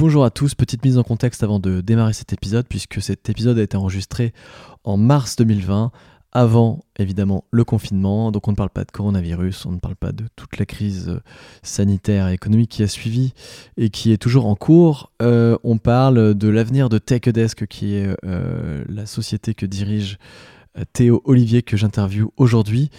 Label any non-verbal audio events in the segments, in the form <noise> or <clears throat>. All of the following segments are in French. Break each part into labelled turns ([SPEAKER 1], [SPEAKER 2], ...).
[SPEAKER 1] Bonjour à tous, petite mise en contexte avant de démarrer cet épisode, puisque cet épisode a été enregistré en mars 2020, avant évidemment le confinement. Donc on ne parle pas de coronavirus, on ne parle pas de toute la crise euh, sanitaire et économique qui a suivi et qui est toujours en cours. Euh, on parle de l'avenir de TechDesk, qui est euh, la société que dirige Théo Olivier, que j'interviewe aujourd'hui.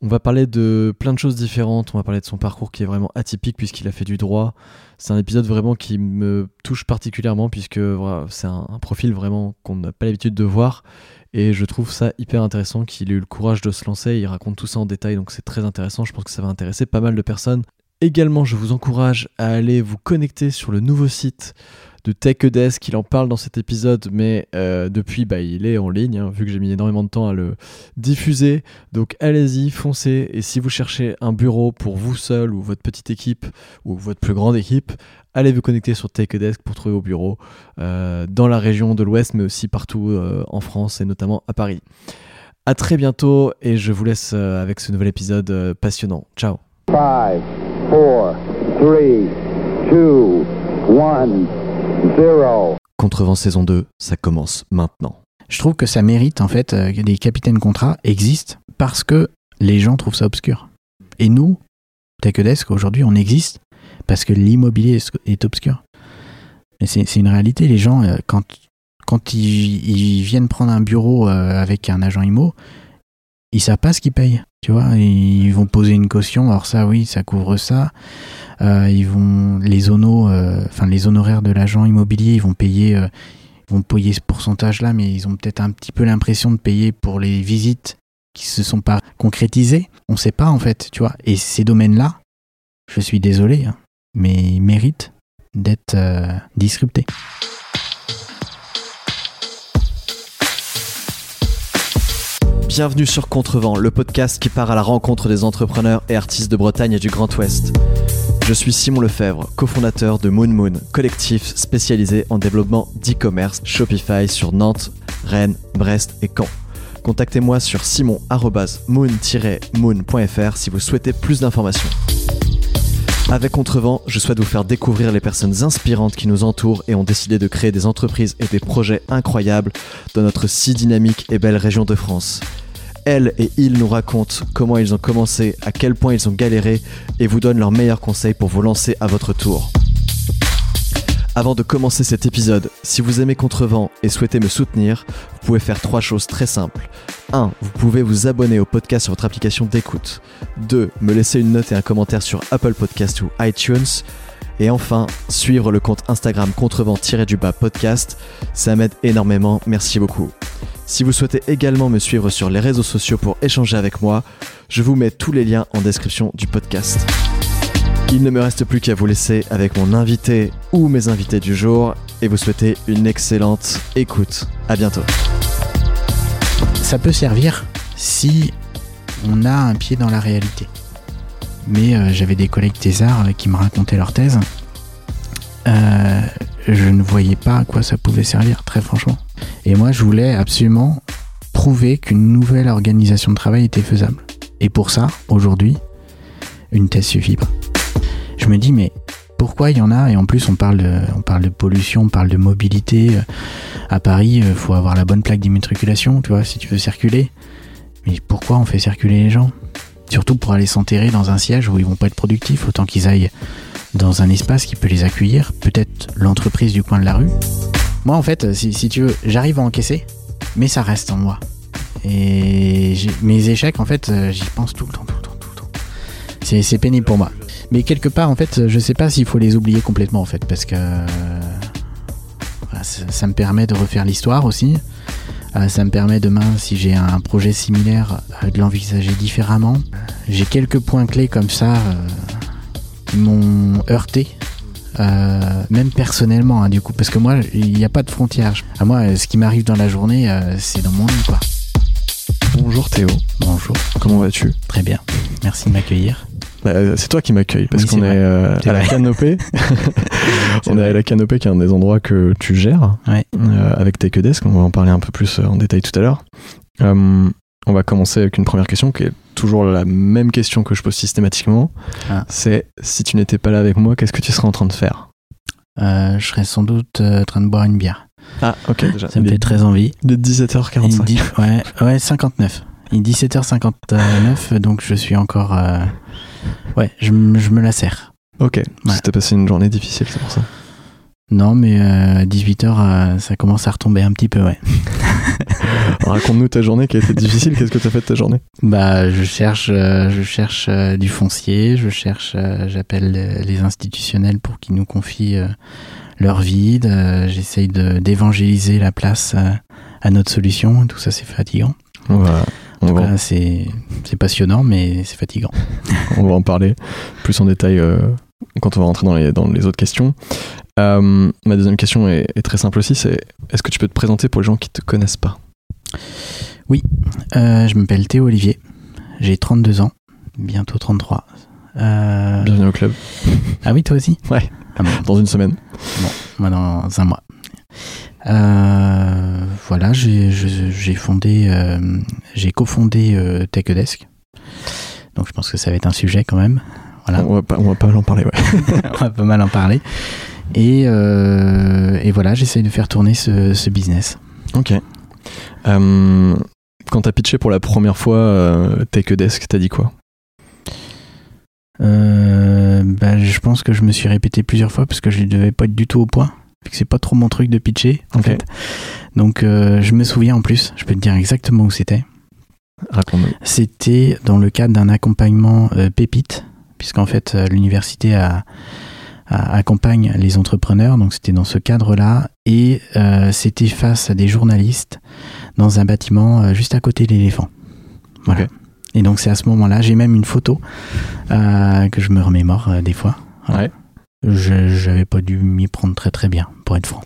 [SPEAKER 1] On va parler de plein de choses différentes. On va parler de son parcours qui est vraiment atypique puisqu'il a fait du droit. C'est un épisode vraiment qui me touche particulièrement puisque c'est un, profil vraiment qu'on n'a pas l'habitude de voir. Et je trouve ça hyper intéressant qu'il ait eu le courage de se lancer. Il raconte tout ça en détail, donc c'est très intéressant. Je pense que ça va intéresser pas mal de personnes. Également, je vous encourage à aller vous connecter sur le nouveau site de TechDesk. Il en parle dans cet épisode, mais euh, depuis, bah, il est en ligne, hein, vu que j'ai mis énormément de temps à le diffuser. Donc allez-y, foncez. Et si vous cherchez un bureau pour vous seul ou votre petite équipe ou votre plus grande équipe, allez vous connecter sur TechDesk pour trouver vos bureaux euh, dans la région de l'Ouest, mais aussi partout euh, en France et notamment à Paris. A très bientôt et je vous laisse avec ce nouvel épisode passionnant. Ciao 5, 4, 3, 2, 1, 0. Contrevent saison 2, ça commence maintenant.
[SPEAKER 2] Je trouve que ça mérite en fait euh, que des capitaines contrats existent parce que les gens trouvent ça obscur. Et nous, TechDesk, aujourd'hui, on existe parce que l'immobilier est obscur. C'est une réalité. Les gens, euh, quand, quand ils, viennent prendre un bureau euh, avec un agent IMO, ils savent pas ce qu'ils payent. Tu vois, ils vont poser une caution. Alors ça, oui, ça couvre ça. Euh, ils vont les euh, les honoraires de l'agent immobilier, ils vont payer, euh, vont payer ce pourcentage-là, mais ils ont peut-être un petit peu l'impression de payer pour les visites qui se sont pas concrétisées. On sait pas en fait, tu vois. Et ces domaines-là, je suis désolé, hein, mais ils méritent d'être disruptés.
[SPEAKER 1] Bienvenue sur Contrevent, le podcast qui part à la rencontre des entrepreneurs et artistes de Bretagne et du Grand Ouest. Je suis Simon Lefebvre, cofondateur de Moon Moon, collectif spécialisé en développement d'e-commerce Shopify sur Nantes, Rennes, Brest et Caen. Contactez-moi sur simon-moon-moon.fr si vous souhaitez plus d'informations. Avec Contrevent, je souhaite vous faire découvrir les personnes inspirantes qui nous entourent et ont décidé de créer des entreprises et des projets incroyables dans notre si dynamique et belle région de France. Elles et ils nous racontent comment ils ont commencé, à quel point ils ont galéré et vous donnent leurs meilleurs conseils pour vous lancer à votre tour. Avant de commencer cet épisode, si vous aimez Contrevent et souhaitez me soutenir, vous pouvez faire trois choses très simples. 1. Vous pouvez vous abonner au podcast sur votre application d'écoute. 2. Me laisser une note et un commentaire sur Apple Podcast ou iTunes. Et enfin, suivre le compte Instagram contrevent-du-bas podcast. Ça m'aide énormément, merci beaucoup. Si vous souhaitez également me suivre sur les réseaux sociaux pour échanger avec moi, je vous mets tous les liens en description du podcast. Il ne me reste plus qu'à vous laisser avec mon invité ou mes invités du jour et vous souhaiter une excellente écoute. À bientôt.
[SPEAKER 2] Ça peut servir si on a un pied dans la réalité. Mais euh, j'avais des collègues thésards euh, qui me racontaient leur thèse. Euh, je ne voyais pas à quoi ça pouvait servir, très franchement. Et moi, je voulais absolument prouver qu'une nouvelle organisation de travail était faisable. Et pour ça, aujourd'hui, une thèse suffit pas. Je me dis, mais pourquoi il y en a? Et en plus, on parle de, on parle de pollution, on parle de mobilité. À Paris, il faut avoir la bonne plaque d'immatriculation, tu vois, si tu veux circuler. Mais pourquoi on fait circuler les gens? Surtout pour aller s'enterrer dans un siège où ils vont pas être productifs, autant qu'ils aillent dans un espace qui peut les accueillir, peut-être l'entreprise du coin de la rue. Moi, en fait, si, tu veux, j'arrive à encaisser, mais ça reste en moi. Et mes échecs, en fait, euh, j'y pense tout le temps, tout le temps, tout le temps. C'est pénible pour moi. Mais quelque part, en fait, je sais pas s'il faut les oublier complètement, en fait, parce que ça, me permet de refaire l'histoire aussi. Euh, ça me permet demain, si j'ai un projet similaire, euh, de l'envisager différemment. J'ai quelques points clés comme ça qui m'ont heurté euh, même personnellement, hein, du coup, parce que moi, il n'y a pas de frontières. À moi, ce qui m'arrive dans la journée, euh, c'est dans mon lit, quoi.
[SPEAKER 1] Bonjour Théo.
[SPEAKER 2] Bonjour.
[SPEAKER 1] Comment vas-tu?
[SPEAKER 2] Très bien. Merci de m'accueillir.
[SPEAKER 1] Bah, c'est toi qui m'accueilles parce qu'on est, euh, à la canopée. <laughs> on est à la canopée qui est un des endroits que tu gères avec TechDesk. On va en parler un peu plus en détail tout à l'heure. on va commencer avec une première question qui est toujours la même question que je pose systématiquement. Ah. C'est si tu n'étais pas là avec moi, qu'est-ce que tu serais en train de faire?
[SPEAKER 2] Euh, je serais sans doute euh, en train de boire une bière.
[SPEAKER 1] Ah, ok, déjà.
[SPEAKER 2] Ça me fait très envie.
[SPEAKER 1] Est 17h45.
[SPEAKER 2] Il dit- ouais, ouais, 59. Il est 17h59, donc je suis encore. Euh, Ouais, je, me la serre.
[SPEAKER 1] Ok,
[SPEAKER 2] Ouais.
[SPEAKER 1] c'était passé une journée difficile, c'est pour ça.
[SPEAKER 2] Non, mais euh, 18h, ça commence à retomber un petit peu, ouais. <laughs>
[SPEAKER 1] Raconte-nous ta journée qui a été difficile. Qu'est-ce que tu as fait de ta journée?
[SPEAKER 2] Bah, je cherche, euh, je cherche euh, du foncier, je cherche, euh, j'appelle euh, les institutionnels pour qu'ils nous confient euh, leur vide. euh, J'essaye d'évangéliser la place euh, à notre solution. Tout ça, c'est fatigant.
[SPEAKER 1] On
[SPEAKER 2] Voilà, c'est passionnant, mais c'est fatigant. <laughs>
[SPEAKER 1] on va en parler plus en détail euh, quand on va rentrer dans les, dans les autres questions. Euh, ma deuxième question est, est très simple aussi. C'est est-ce que tu peux te présenter pour les gens qui te connaissent pas?
[SPEAKER 2] Euh, je m'appelle Théo Olivier. J'ai 32 ans, bientôt 33. Euh,
[SPEAKER 1] Bienvenue au club.
[SPEAKER 2] Ah oui, toi aussi?
[SPEAKER 1] Ouais.
[SPEAKER 2] Ah bon,
[SPEAKER 1] Dans une semaine.
[SPEAKER 2] moi dans un mois. Euh, voilà, j'ai fondé, euh, j'ai cofondé euh, TechDesk. Donc je pense que ça va être un sujet quand même. Voilà,
[SPEAKER 1] On va pas, on va pas mal en parler. Ouais. <laughs>
[SPEAKER 2] on va pas mal en parler. Et, euh, et voilà, j'essaye de faire tourner ce, ce business.
[SPEAKER 1] Ok. Euh, quand t'as pitché pour la première fois euh, Take a Desk, t'as dit quoi?
[SPEAKER 2] Bah, je pense que je me suis répété plusieurs fois parce que je ne devais pas être du tout au point. C'est pas trop mon truc de pitcher, en fait. Donc, euh, je me souviens en plus, je peux te dire exactement où c'était.
[SPEAKER 1] Raconte-nous.
[SPEAKER 2] C'était dans le cadre d'un accompagnement euh, pépite, puisqu'en fait, euh, l'université a, a- accompagne les entrepreneurs. Donc, c'était dans ce cadre-là. Et euh, c'était face à des journalistes dans un bâtiment juste à côté de l'éléphant. Voilà. Et donc, c'est à ce moment-là, j'ai même une photo que je me remémore des fois. Voilà.
[SPEAKER 1] Ouais.
[SPEAKER 2] Je J'avais pas dû m'y prendre très très bien, pour être franc.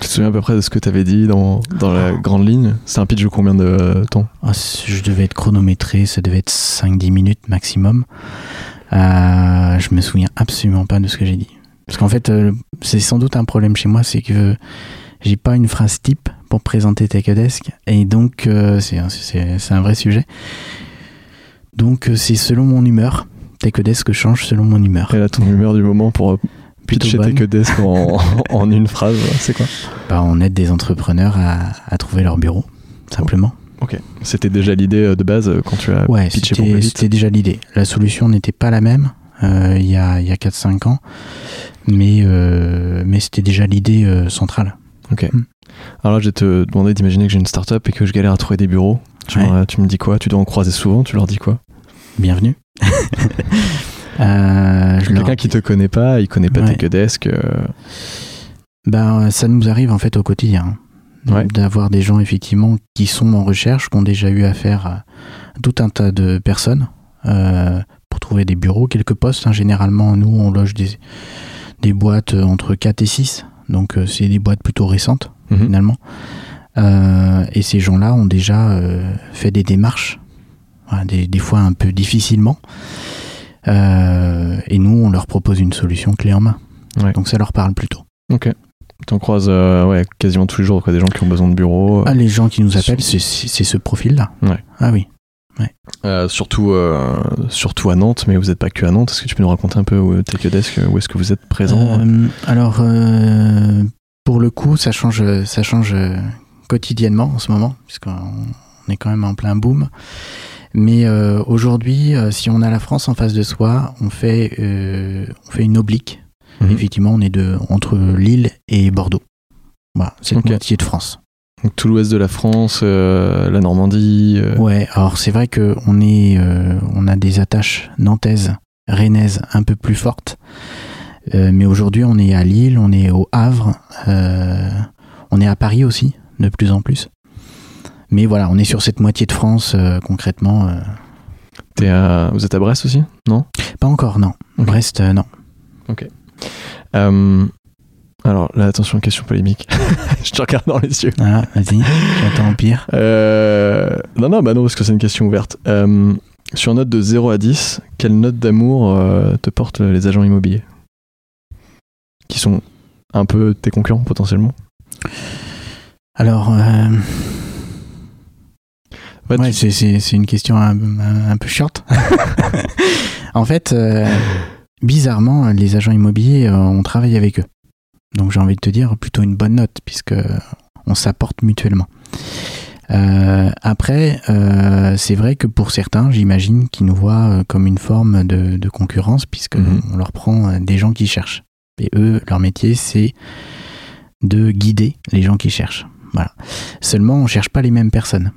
[SPEAKER 1] Tu te souviens à peu près de ce que t'avais dit dans, dans la grande ligne? C'est un pitch de combien de euh, temps?
[SPEAKER 2] Ah, je devais être chronométré, ça devait être 5-10 minutes maximum. Euh, je me souviens absolument pas de ce que j'ai dit. Parce qu'en fait, euh, c'est sans doute un problème chez moi, c'est que j'ai pas une phrase type pour présenter TechDesk. Et donc, euh, c'est un- c'est c'est un vrai sujet. Donc, euh, c'est selon mon humeur. TechDesk change selon mon humeur.
[SPEAKER 1] Et là, ton humeur du moment pour euh, pitcher a Desk en, en une phrase, c'est quoi?
[SPEAKER 2] Bah, on aide des entrepreneurs à, à trouver leur bureau, simplement.
[SPEAKER 1] Ok. C'était déjà l'idée euh, de base euh, quand tu as
[SPEAKER 2] Ouais,
[SPEAKER 1] pitché pour
[SPEAKER 2] c'était déjà l'idée. La solution n'était pas la même euh, il y a, y a 4-5 ans, mais, euh, mais c'était déjà l'idée euh, centrale.
[SPEAKER 1] Ok.
[SPEAKER 2] Hmm.
[SPEAKER 1] Alors là, je vais te demander d'imaginer que j'ai une startup et que je galère à trouver des bureaux. Tu,
[SPEAKER 2] Ouais.
[SPEAKER 1] me- tu me dis quoi? Tu dois en croiser souvent Tu leur dis quoi?
[SPEAKER 2] Bienvenue. <laughs> Euh, je leur-
[SPEAKER 1] Quelqu'un qui te connaît pas, il connaît pas
[SPEAKER 2] Ouais.
[SPEAKER 1] Take a Desk. euh,
[SPEAKER 2] Ben, ça nous arrive en fait au quotidien.
[SPEAKER 1] Ouais.
[SPEAKER 2] D'avoir des gens effectivement qui sont en recherche, qui ont déjà eu affaire à tout un tas de personnes euh, pour trouver des bureaux, quelques postes. hein. Généralement, nous, on loge des, des boîtes euh, entre 4 et 6. Donc, euh, c'est des boîtes plutôt récentes.
[SPEAKER 1] mhm.
[SPEAKER 2] finalement. Euh, et ces gens-là ont déjà euh, fait des démarches, voilà, des, des fois un peu difficilement. Euh, et nous, on leur propose une solution clé en main.
[SPEAKER 1] Ouais.
[SPEAKER 2] Donc ça leur parle plutôt.
[SPEAKER 1] Ok. T'en croises euh, ouais, quasiment tous les jours quoi, des gens qui ont besoin de bureaux.
[SPEAKER 2] Ah, les gens qui nous appellent, c'est c'est ce profil-là.
[SPEAKER 1] Ouais.
[SPEAKER 2] Ah oui.
[SPEAKER 1] Euh, surtout, euh, surtout à Nantes, mais vous n'êtes pas que à Nantes. Est-ce que tu peux nous raconter un peu où Take Desk, où est-ce que vous êtes présent
[SPEAKER 2] Euh, alors, euh, pour le coup, ça change, ça change euh, quotidiennement en ce moment, puisqu'on on est quand même en plein boom. Mais euh, aujourd'hui, euh, si on a la France en face de soi, on fait, euh, on fait une oblique.
[SPEAKER 1] Mhm.
[SPEAKER 2] Effectivement, on est de, entre Lille et Bordeaux. Voilà, c'est la moitié de France.
[SPEAKER 1] Donc, tout l'ouest de la France, euh, la Normandie. euh,
[SPEAKER 2] Ouais, alors c'est vrai que on est, euh, on a des attaches nantaises, rennaises un peu plus fortes. Mais aujourd'hui, on est à Lille, on est au Havre, on est à Paris aussi, de plus en plus. Mais voilà, on est sur cette moitié de France euh, concrètement. euh.
[SPEAKER 1] t'es à- Vous êtes à Brest aussi Non?
[SPEAKER 2] Pas encore, non.
[SPEAKER 1] Ok.
[SPEAKER 2] Brest, euh, non.
[SPEAKER 1] Euh, Alors là, attention, question polémique. <laughs> Je te regarde dans les yeux.
[SPEAKER 2] Ah, vas-y, j'attends pire.
[SPEAKER 1] Euh, Non, non, bah non, parce que c'est une question ouverte. Euh, sur une note de 0 à 10, quelle note d'amour te portent les agents immobiliers? Qui sont un peu tes concurrents potentiellement?
[SPEAKER 2] Alors,
[SPEAKER 1] Ouais,
[SPEAKER 2] ouais,
[SPEAKER 1] tu-
[SPEAKER 2] c'est- une question un, un- un peu short. <laughs> <laughs> en fait, euh, bizarrement, les agents immobiliers, euh, on travaille avec eux. Donc j'ai envie de te dire plutôt une bonne note, puisque on s'apporte mutuellement. Euh, après, euh, c'est vrai que pour certains, j'imagine qu'ils nous voient euh, comme une forme de, de concurrence, puisque
[SPEAKER 1] Mhm.
[SPEAKER 2] on leur prend euh, des gens qui cherchent. Et eux, leur métier, c'est de guider les gens qui cherchent. Voilà. Seulement, on cherche pas les mêmes personnes.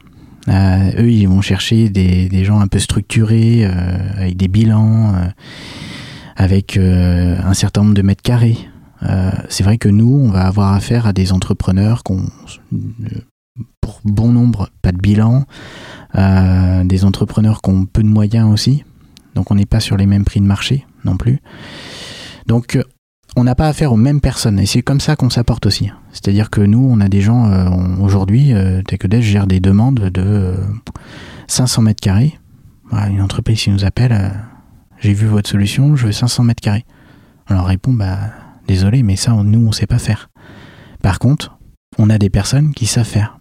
[SPEAKER 2] Euh, eux, ils vont chercher des, gens un peu structurés, euh, avec des bilans, euh, avec un certain nombre de mètres carrés. C'est vrai que nous, on va avoir affaire à des entrepreneurs qui ont, pour bon nombre, pas de bilan, des entrepreneurs qui ont peu de moyens aussi. Donc on n'est pas sur les mêmes prix de marché non plus. Donc on n'a pas affaire aux mêmes personnes et c'est comme ça qu'on s'apporte aussi. C'est-à-dire que nous, on a des gens, euh, aujourd'hui, euh, TechEdesk gère des demandes de euh, 500 mètres carrés. Voilà, une entreprise qui nous appelle, euh, j'ai vu votre solution, je veux 500 mètres carrés. On leur répond, bah désolé, mais ça, nous, on sait pas faire. Par contre, on a des personnes qui savent faire.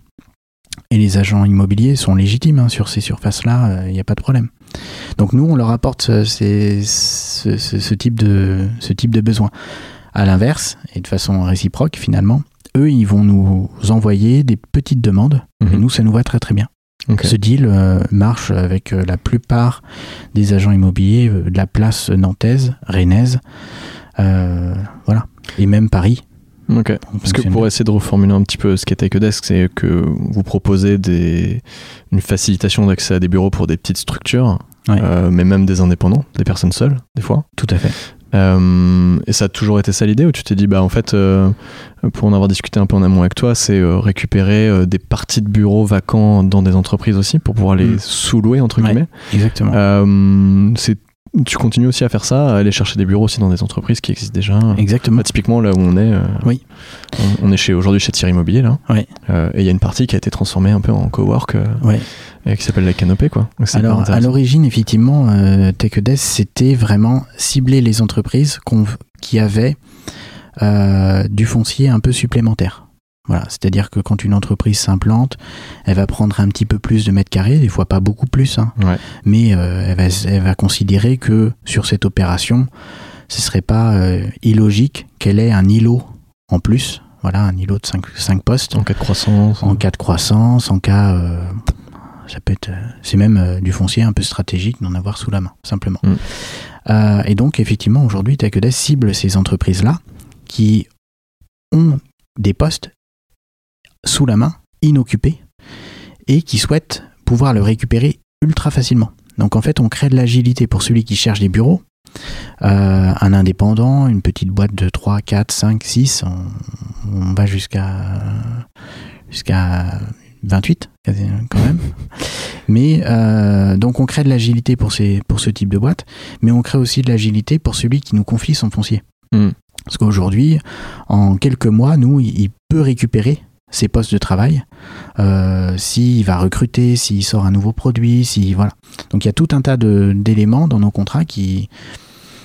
[SPEAKER 2] Et les agents immobiliers sont légitimes hein, sur ces surfaces-là, il n'y a pas de problème. Donc nous, on leur apporte euh, ce- ce type de, ce type de besoin. À l'inverse, et de façon réciproque finalement, eux, ils vont nous envoyer des petites demandes, et
[SPEAKER 1] Mhm.
[SPEAKER 2] nous, ça nous va très très bien. Ce deal euh, marche avec euh, la plupart des agents immobiliers euh, de la place nantaise, rennaise, voilà, et même Paris.
[SPEAKER 1] Parce que pour essayer de reformuler un petit peu ce qu'est TechDesk, c'est que vous proposez des, une facilitation d'accès à des bureaux pour des petites structures, mais même des indépendants, des personnes seules, des fois.
[SPEAKER 2] Tout à fait.
[SPEAKER 1] Euh, et ça a toujours été ça l'idée, ou tu t'es dit, bah en fait, euh, pour en avoir discuté un peu en amont avec toi, c'est euh, récupérer des parties de bureaux vacants dans des entreprises aussi pour pouvoir les
[SPEAKER 2] Mm.
[SPEAKER 1] sous-louer, entre
[SPEAKER 2] Ouais.
[SPEAKER 1] guillemets.
[SPEAKER 2] Exactement.
[SPEAKER 1] C'est tu continues aussi à faire ça, à aller chercher des bureaux aussi dans des entreprises qui existent déjà.
[SPEAKER 2] Exactement.
[SPEAKER 1] Bah, typiquement là où on est, euh,
[SPEAKER 2] Oui.
[SPEAKER 1] on, on est chez aujourd'hui chez Thierry Immobilier là,
[SPEAKER 2] Ouais.
[SPEAKER 1] Euh, et il y a une partie qui a été transformée un peu en cowork, euh,
[SPEAKER 2] Ouais.
[SPEAKER 1] et qui s'appelle la canopée quoi. Donc,
[SPEAKER 2] Alors, à l'origine, effectivement, euh, TechEdesk, c'était vraiment cibler les entreprises qui avaient du foncier un peu supplémentaire. Voilà, c'est-à-dire que quand une entreprise s'implante, elle va prendre un petit peu plus de mètres carrés, des fois pas beaucoup plus, hein,
[SPEAKER 1] Ouais.
[SPEAKER 2] mais euh, elle, va, elle va considérer que sur cette opération, ce serait pas euh, illogique qu'elle ait un îlot en plus, voilà, un îlot de 5 postes
[SPEAKER 1] en cas de croissance.
[SPEAKER 2] en cas de croissance, en cas, euh, ça peut être, c'est même du foncier un peu stratégique d'en avoir sous la main, simplement.
[SPEAKER 1] Mm.
[SPEAKER 2] Et donc effectivement, aujourd'hui, TechEdesk cible ces entreprises-là qui ont des postes sous la main, inoccupés, et qui souhaitent pouvoir le récupérer ultra facilement. Donc en fait, on crée de l'agilité pour celui qui cherche des bureaux. Euh, un indépendant, une petite boîte de 3, 4, 5, 6, on, on va jusqu'à jusqu'à 28 quasi- quand même. Mais euh, donc on crée de l'agilité pour, ces, pour ce type de boîte, mais on crée aussi de l'agilité pour celui qui nous confie son foncier.
[SPEAKER 1] Mm.
[SPEAKER 2] Parce qu'aujourd'hui, en quelques mois, nous, il peut récupérer ses postes de travail, euh, s'il va recruter, s'il sort un nouveau produit, si voilà. Donc il y a tout un tas d'éléments dans nos contrats qui,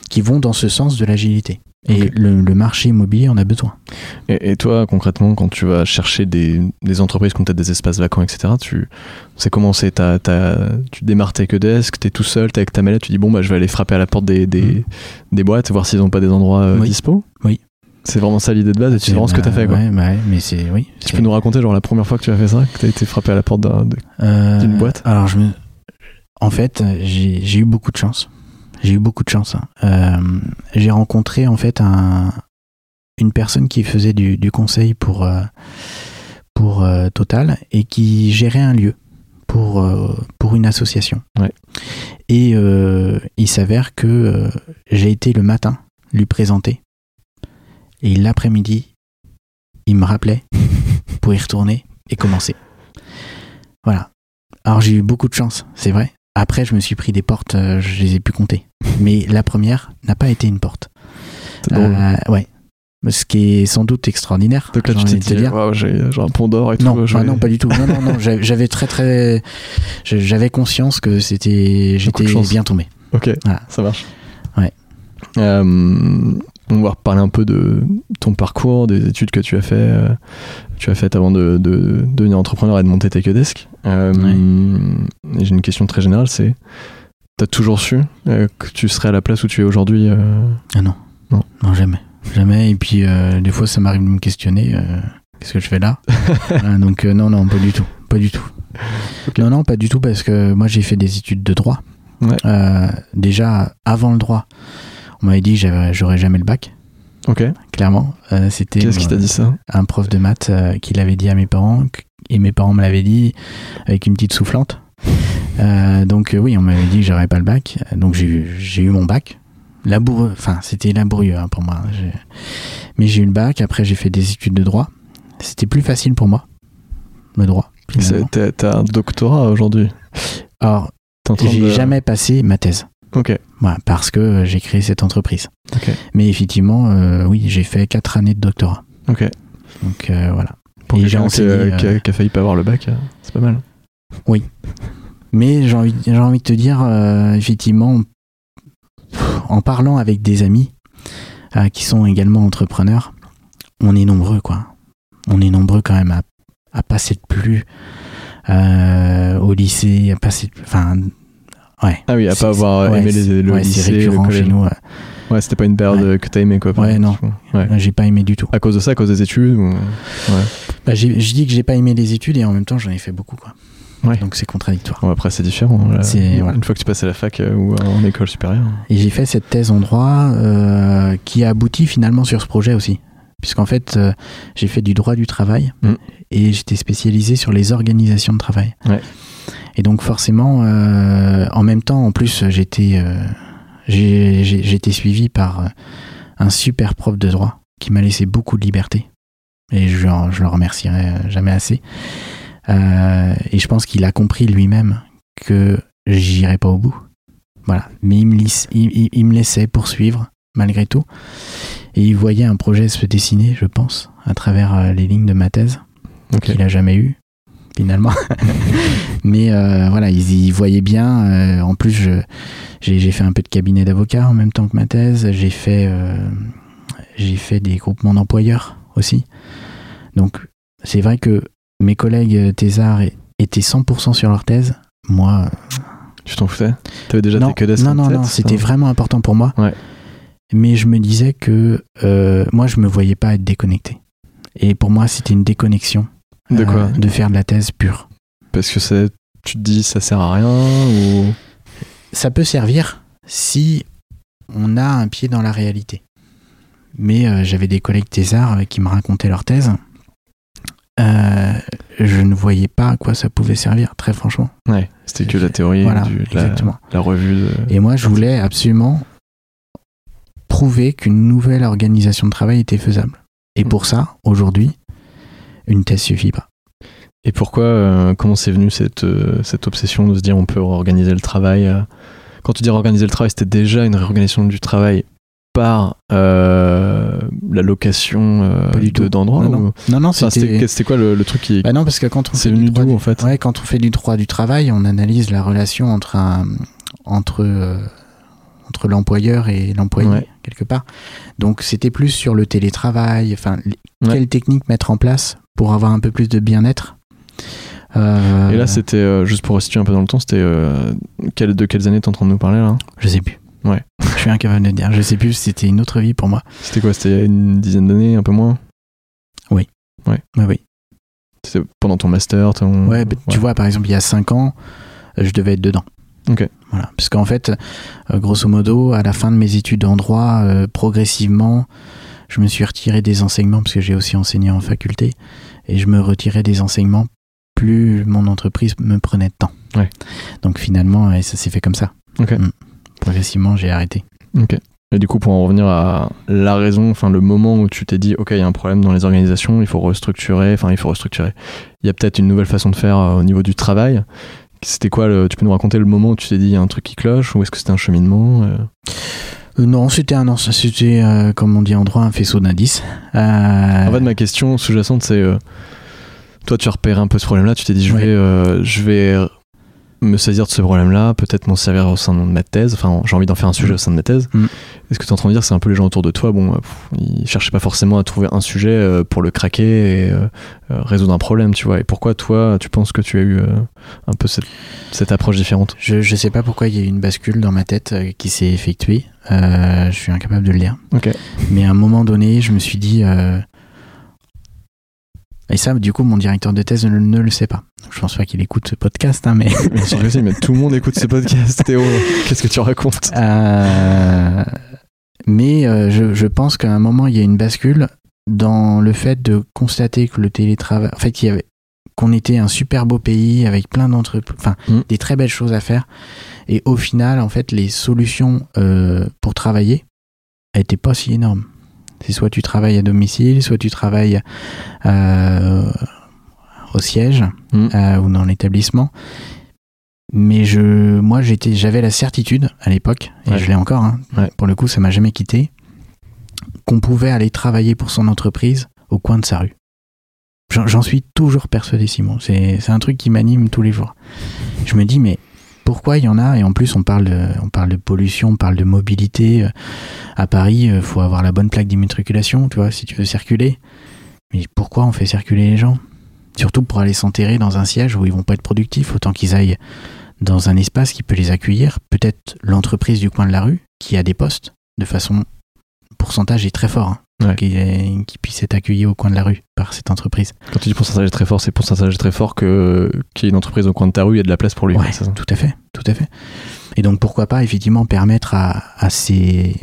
[SPEAKER 2] qui vont dans ce sens de l'agilité. Et le, le marché immobilier en a besoin.
[SPEAKER 1] Et, et toi, concrètement, quand tu vas chercher des, des entreprises qui ont peut-être des espaces vacants, etc., tu sais comment c'est Tu démarres TechEdesk, t'es tout seul, t'es avec ta mallette, tu dis bon, bah, je vais aller frapper à la porte des, des, des boîtes, voir s'ils n'ont pas des endroits euh,
[SPEAKER 2] Oui.
[SPEAKER 1] dispo?
[SPEAKER 2] Oui.
[SPEAKER 1] C'est vraiment ça l'idée de base et tu sais vraiment ce que t'as fait. Quoi.
[SPEAKER 2] Ouais, bah ouais, mais c'est oui.
[SPEAKER 1] Tu
[SPEAKER 2] c'est-
[SPEAKER 1] peux nous raconter genre la première fois que tu as fait ça, que t'as été frappé à la porte
[SPEAKER 2] Euh,
[SPEAKER 1] d'une boîte
[SPEAKER 2] Alors, je me... en fait, j'ai eu beaucoup de chance. J'ai eu beaucoup de chance. hein. Euh, j'ai rencontré en fait un, une personne qui faisait du, du conseil pour, euh, pour Total et qui gérait un lieu pour, pour une association.
[SPEAKER 1] Ouais.
[SPEAKER 2] Et il s'avère que j'ai été le matin lui présenter. Et l'après-midi, il me rappelait <laughs> pour y retourner et commencer. Voilà. Alors j'ai eu beaucoup de chance, c'est vrai. Après, je me suis pris des portes, euh, je les ai pu compter. Mais la première n'a pas été une porte.
[SPEAKER 1] C'est drôle.
[SPEAKER 2] Euh, ouais. Ce qui est sans doute extraordinaire.
[SPEAKER 1] Donc là, tu t'es dit,
[SPEAKER 2] dire.
[SPEAKER 1] Waouh, j'ai j'ai un pont d'or et
[SPEAKER 2] Non,
[SPEAKER 1] tout.
[SPEAKER 2] ah
[SPEAKER 1] vais-
[SPEAKER 2] non, pas du tout. Non, non, non. j'avais très, très. J'avais conscience que c'était. J'étais bien tombé.
[SPEAKER 1] Ok,
[SPEAKER 2] Voilà.
[SPEAKER 1] ça marche.
[SPEAKER 2] Ouais.
[SPEAKER 1] Euh, on va reparler un peu de ton parcours, des études que tu as fait, euh, tu as faites avant de, de devenir entrepreneur et de monter TechEdesk. Euh, et J'ai une question très générale, c'est t'as toujours su euh, que tu serais à la place où tu es aujourd'hui euh,
[SPEAKER 2] Ah non.
[SPEAKER 1] Non.
[SPEAKER 2] Non, jamais. jamais. Et puis, euh, des fois, ça m'arrive de me questionner. euh, Qu'est-ce que je fais là <laughs> Donc, euh, non, non, pas du tout. Pas du tout. Non, non, pas du tout, parce que moi, j'ai fait des études de droit.
[SPEAKER 1] Ouais.
[SPEAKER 2] Euh, déjà, avant le droit, on m'avait dit que j'aurais jamais le bac,
[SPEAKER 1] Ok.
[SPEAKER 2] clairement. Euh, C'était
[SPEAKER 1] Qu'est-ce qui t'a dit ça
[SPEAKER 2] un prof de maths euh, qui l'avait dit à mes parents, et mes parents me l'avaient dit avec une petite soufflante. Euh, donc, oui, on m'avait dit que j'aurais pas le bac. Donc, j'ai eu, mon bac. Laboureux, enfin, c'était laborieux hein, pour moi. Mais j'ai eu le bac. Après, j'ai fait des études de droit. C'était plus facile pour moi, le droit.
[SPEAKER 1] T'as un doctorat aujourd'hui.
[SPEAKER 2] Alors, j'ai
[SPEAKER 1] de-
[SPEAKER 2] jamais passé ma thèse.
[SPEAKER 1] Ok.
[SPEAKER 2] Voilà, parce que euh, j'ai créé cette entreprise. Mais effectivement, euh, oui, j'ai fait quatre années de doctorat.
[SPEAKER 1] Ok.
[SPEAKER 2] Donc euh, voilà.
[SPEAKER 1] Pour quelqu'un qui, qui a,
[SPEAKER 2] euh,
[SPEAKER 1] qui a failli pas avoir le bac, c'est pas mal.
[SPEAKER 2] Mais j'ai envie, j'ai envie de te dire, effectivement, en parlant avec des amis qui sont également entrepreneurs, on est nombreux, quoi. On est nombreux quand même à, à passer de plus au lycée, à passer de Enfin, ouais.
[SPEAKER 1] Ah oui, à pas avoir
[SPEAKER 2] ouais,
[SPEAKER 1] aimé les, le lycée, le
[SPEAKER 2] récurrent chez nous. euh.
[SPEAKER 1] Ouais, c'était pas une période
[SPEAKER 2] Ouais.
[SPEAKER 1] que t'as aimé quoi.
[SPEAKER 2] Ouais.
[SPEAKER 1] Ouais.
[SPEAKER 2] J'ai pas aimé du tout.
[SPEAKER 1] À cause de ça, à cause des études ou...
[SPEAKER 2] Bah, je dis que j'ai pas aimé les études et en même temps j'en ai fait beaucoup, quoi.
[SPEAKER 1] Ouais.
[SPEAKER 2] Donc c'est contradictoire.
[SPEAKER 1] Bon, après, c'est différent. là. Une fois que tu passes à la fac euh, ou en école supérieure.
[SPEAKER 2] Et j'ai fait cette thèse en droit euh, qui a abouti finalement sur ce projet aussi. Puisqu'en fait, euh, j'ai fait du droit du travail
[SPEAKER 1] Mm.
[SPEAKER 2] et j'étais spécialisé sur les organisations de travail.
[SPEAKER 1] Ouais.
[SPEAKER 2] Et donc forcément, euh, en même temps, en plus, j'étais euh, j'étais suivi par euh, un super prof de droit qui m'a laissé beaucoup de liberté. Et je, je le remercierai jamais assez. Euh, et je pense qu'il a compris lui-même que j'irai pas au bout. Voilà. Mais il me, lisse- il- il- il me laissait poursuivre, malgré tout. Et il voyait un projet se dessiner, je pense, à travers les lignes de ma thèse, qu'il a jamais eu, finalement. <laughs> Mais euh, voilà, il, il voyait bien. euh, en plus, j'ai fait un peu de cabinet d'avocat en même temps que ma thèse. J'ai fait, euh, j'ai fait des groupements d'employeurs aussi. Donc, c'est vrai que mes collègues thésards étaient 100% sur leur thèse. Moi,
[SPEAKER 1] Tu t'en foutais? T'avais déjà
[SPEAKER 2] non,
[SPEAKER 1] tes codes
[SPEAKER 2] non, non, non, c'était vraiment important pour moi.
[SPEAKER 1] Ouais.
[SPEAKER 2] Mais je me disais que moi, je me voyais pas être déconnecté. Et pour moi, c'était une déconnexion
[SPEAKER 1] De
[SPEAKER 2] euh,
[SPEAKER 1] quoi
[SPEAKER 2] de faire de la thèse pure.
[SPEAKER 1] Parce que c'est, tu te dis ça sert à rien ou?
[SPEAKER 2] Ça peut servir si on a un pied dans la réalité. Mais euh, j'avais des collègues thésards euh, qui me racontaient leur thèse. Euh, je ne voyais pas à quoi ça pouvait servir, très franchement.
[SPEAKER 1] ouais, c'était que la théorie,
[SPEAKER 2] Voilà,
[SPEAKER 1] du- la, revue. De...
[SPEAKER 2] Et moi, je voulais absolument prouver qu'une nouvelle organisation de travail était faisable. Et pour ça, aujourd'hui, une thèse suffit pas.
[SPEAKER 1] Et pourquoi, euh, comment c'est venu cette, euh, cette obsession de se dire on peut organiser le travail euh, Quand tu dis organiser le travail, c'était déjà une réorganisation du travail par la location d'endroits
[SPEAKER 2] non,
[SPEAKER 1] ou-
[SPEAKER 2] non, non,
[SPEAKER 1] Enfin,
[SPEAKER 2] c'était.
[SPEAKER 1] c'était quoi le, le truc qui.
[SPEAKER 2] Bah non, parce que quand on fait
[SPEAKER 1] venu
[SPEAKER 2] du droit du-
[SPEAKER 1] en fait
[SPEAKER 2] Ouais, quand on fait du droit du travail, on analyse la relation entre un, entre entre l'employeur et l'employé
[SPEAKER 1] Ouais.
[SPEAKER 2] quelque part. Donc c'était plus sur le télétravail, enfin
[SPEAKER 1] Ouais.
[SPEAKER 2] quelle technique mettre en place pour avoir un peu plus de bien-être. Euh,
[SPEAKER 1] Et là, c'était, euh, juste pour situer un peu dans le temps, c'était euh, de quelles années t'es en train de nous parler là?
[SPEAKER 2] Je sais plus.
[SPEAKER 1] Ouais. <laughs>
[SPEAKER 2] Je suis incapable de dire. Je sais plus. C'était une autre vie pour moi.
[SPEAKER 1] C'était quoi? C'était il y a une dizaine d'années, un peu moins?
[SPEAKER 2] Oui, oui.
[SPEAKER 1] C'était pendant ton master ton...
[SPEAKER 2] Ouais, bah, tu vois, par exemple, il y a 5 ans, je devais être dedans.
[SPEAKER 1] Ok.
[SPEAKER 2] Voilà. Parce qu'en fait, grosso modo, à la fin de mes études en droit, progressivement, je me suis retiré des enseignements, parce que j'ai aussi enseigné en faculté, et je me retirais des enseignements plus mon entreprise me prenait de temps.
[SPEAKER 1] Ouais.
[SPEAKER 2] Donc finalement, ça s'est fait comme ça. Mm. Progressivement, j'ai arrêté.
[SPEAKER 1] Et du coup, pour en revenir à la raison, enfin le moment où tu t'es dit, ok, il y a un problème dans les organisations, il faut restructurer, enfin il faut restructurer. Il y a peut-être une nouvelle façon de faire euh, au niveau du travail. C'était quoi le, Tu peux nous raconter le moment où tu t'es dit, il y a un truc qui cloche, ou est-ce que c'était un cheminement euh?
[SPEAKER 2] Euh, non, c'était un, c'était, euh, comme on dit en droit, un faisceau d'indices. Euh,
[SPEAKER 1] En fait, ma question sous-jacente, c'est, toi, tu as repéré un peu ce problème-là, tu t'es dit, je
[SPEAKER 2] Ouais.
[SPEAKER 1] vais, euh, je vais me saisir de ce problème-là, peut-être m'en servir au sein de ma thèse. Enfin, j'ai envie d'en faire un sujet au sein de ma thèse.
[SPEAKER 2] Mm.
[SPEAKER 1] Est-ce que tu es en train de dire c'est un peu les gens autour de toi Bon, pff, ils cherchaient pas forcément à trouver un sujet euh, pour le craquer et euh, euh, résoudre un problème, tu vois. Et pourquoi toi, tu penses que tu as eu euh, un peu cette, cette approche différente?
[SPEAKER 2] Je, je sais pas pourquoi il y a eu une bascule dans ma tête qui s'est effectuée. Euh, je suis incapable de le dire.
[SPEAKER 1] Ok.
[SPEAKER 2] Mais à un moment donné, je me suis dit. euh, Et ça, du coup, mon directeur de thèse ne, ne le sait pas. Je pense pas qu'il écoute ce podcast, hein, mais.
[SPEAKER 1] Tout le monde écoute ce <laughs> podcast, Théo. Qu'est-ce que tu racontes?
[SPEAKER 2] Euh, Mais euh, je, je pense qu'à un moment, il y a une bascule dans le fait de constater que le télétravail. En fait, il y avait qu'on était un super beau pays avec plein d'entreprises, enfin
[SPEAKER 1] Mm.
[SPEAKER 2] des très belles choses à faire. Et au final, en fait, les solutions euh, pour travailler n'étaient pas si énormes. C'est soit tu travailles à domicile, soit tu travailles euh, au siège
[SPEAKER 1] Mm.
[SPEAKER 2] euh, ou dans l'établissement. Mais je, moi, j'étais, j'avais la certitude à l'époque, et
[SPEAKER 1] Ouais.
[SPEAKER 2] je l'ai encore. hein,
[SPEAKER 1] Ouais.
[SPEAKER 2] Pour le coup, ça m'a jamais quitté, qu'on pouvait aller travailler pour son entreprise au coin de sa rue. J'en suis toujours persuadé, Simon. C'est un truc qui m'anime tous les jours. Je me dis, mais pourquoi il y en a Et en plus, on parle de, on parle de pollution, on parle de mobilité. Euh, À Paris, il faut avoir la bonne plaque d'immatriculation, tu vois, si tu veux circuler. Mais pourquoi on fait circuler les gens? Surtout pour aller s'enterrer dans un siège où ils vont pas être productifs, autant qu'ils aillent dans un espace qui peut les accueillir. Peut-être l'entreprise du coin de la rue qui a des postes de façon. Pourcentage est très fort. hein,
[SPEAKER 1] Ouais.
[SPEAKER 2] qui, puisse être accueilli au coin de la rue par cette entreprise.
[SPEAKER 1] Quand tu dis pourcentage très fort, c'est pourcentage très fort que qu'il y ait une entreprise au coin de ta rue, il y a de la place pour lui.
[SPEAKER 2] Ouais,
[SPEAKER 1] ça
[SPEAKER 2] tout à fait, tout à fait. Et donc pourquoi pas effectivement permettre à, à ces,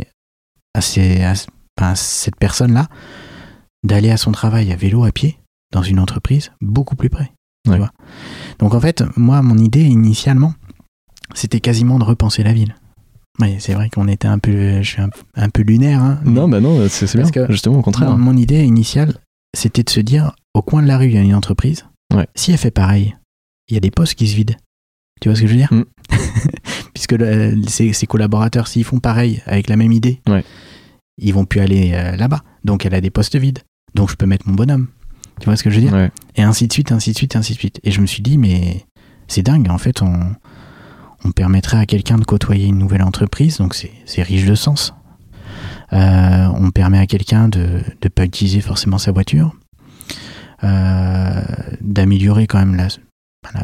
[SPEAKER 2] à ces, à, cette personne-là d'aller à son travail à vélo, à pied, dans une entreprise beaucoup plus près. tu
[SPEAKER 1] Ouais.
[SPEAKER 2] vois. Donc en fait, moi, mon idée initialement, c'était quasiment de repenser la ville. Oui, c'est vrai qu'on était un peu, je suis un, un peu lunaire. Hein, mais
[SPEAKER 1] Non, bah non, c'est bien.
[SPEAKER 2] Que-
[SPEAKER 1] Justement, au contraire.
[SPEAKER 2] mon, mon idée initiale, c'était de se dire, au coin de la rue, il y a une entreprise.
[SPEAKER 1] Ouais.
[SPEAKER 2] Si elle fait pareil, il y a des postes qui se vident. Tu vois ce que je veux dire?
[SPEAKER 1] Mm. <laughs>
[SPEAKER 2] Puisque le- ses, ses collaborateurs, s'ils font pareil avec la même idée,
[SPEAKER 1] Ouais.
[SPEAKER 2] ils vont plus aller euh, là-bas. Donc elle a des postes vides. Donc je peux mettre mon bonhomme. Tu vois ce que je veux dire?
[SPEAKER 1] Ouais.
[SPEAKER 2] Et ainsi de suite, ainsi de suite, ainsi de suite. Et je me suis dit, mais c'est dingue. En fait, on, on permettrait à quelqu'un de côtoyer une nouvelle entreprise, donc c'est riche de sens. Euh, on permet à quelqu'un de ne pas utiliser forcément sa voiture, euh, d'améliorer quand même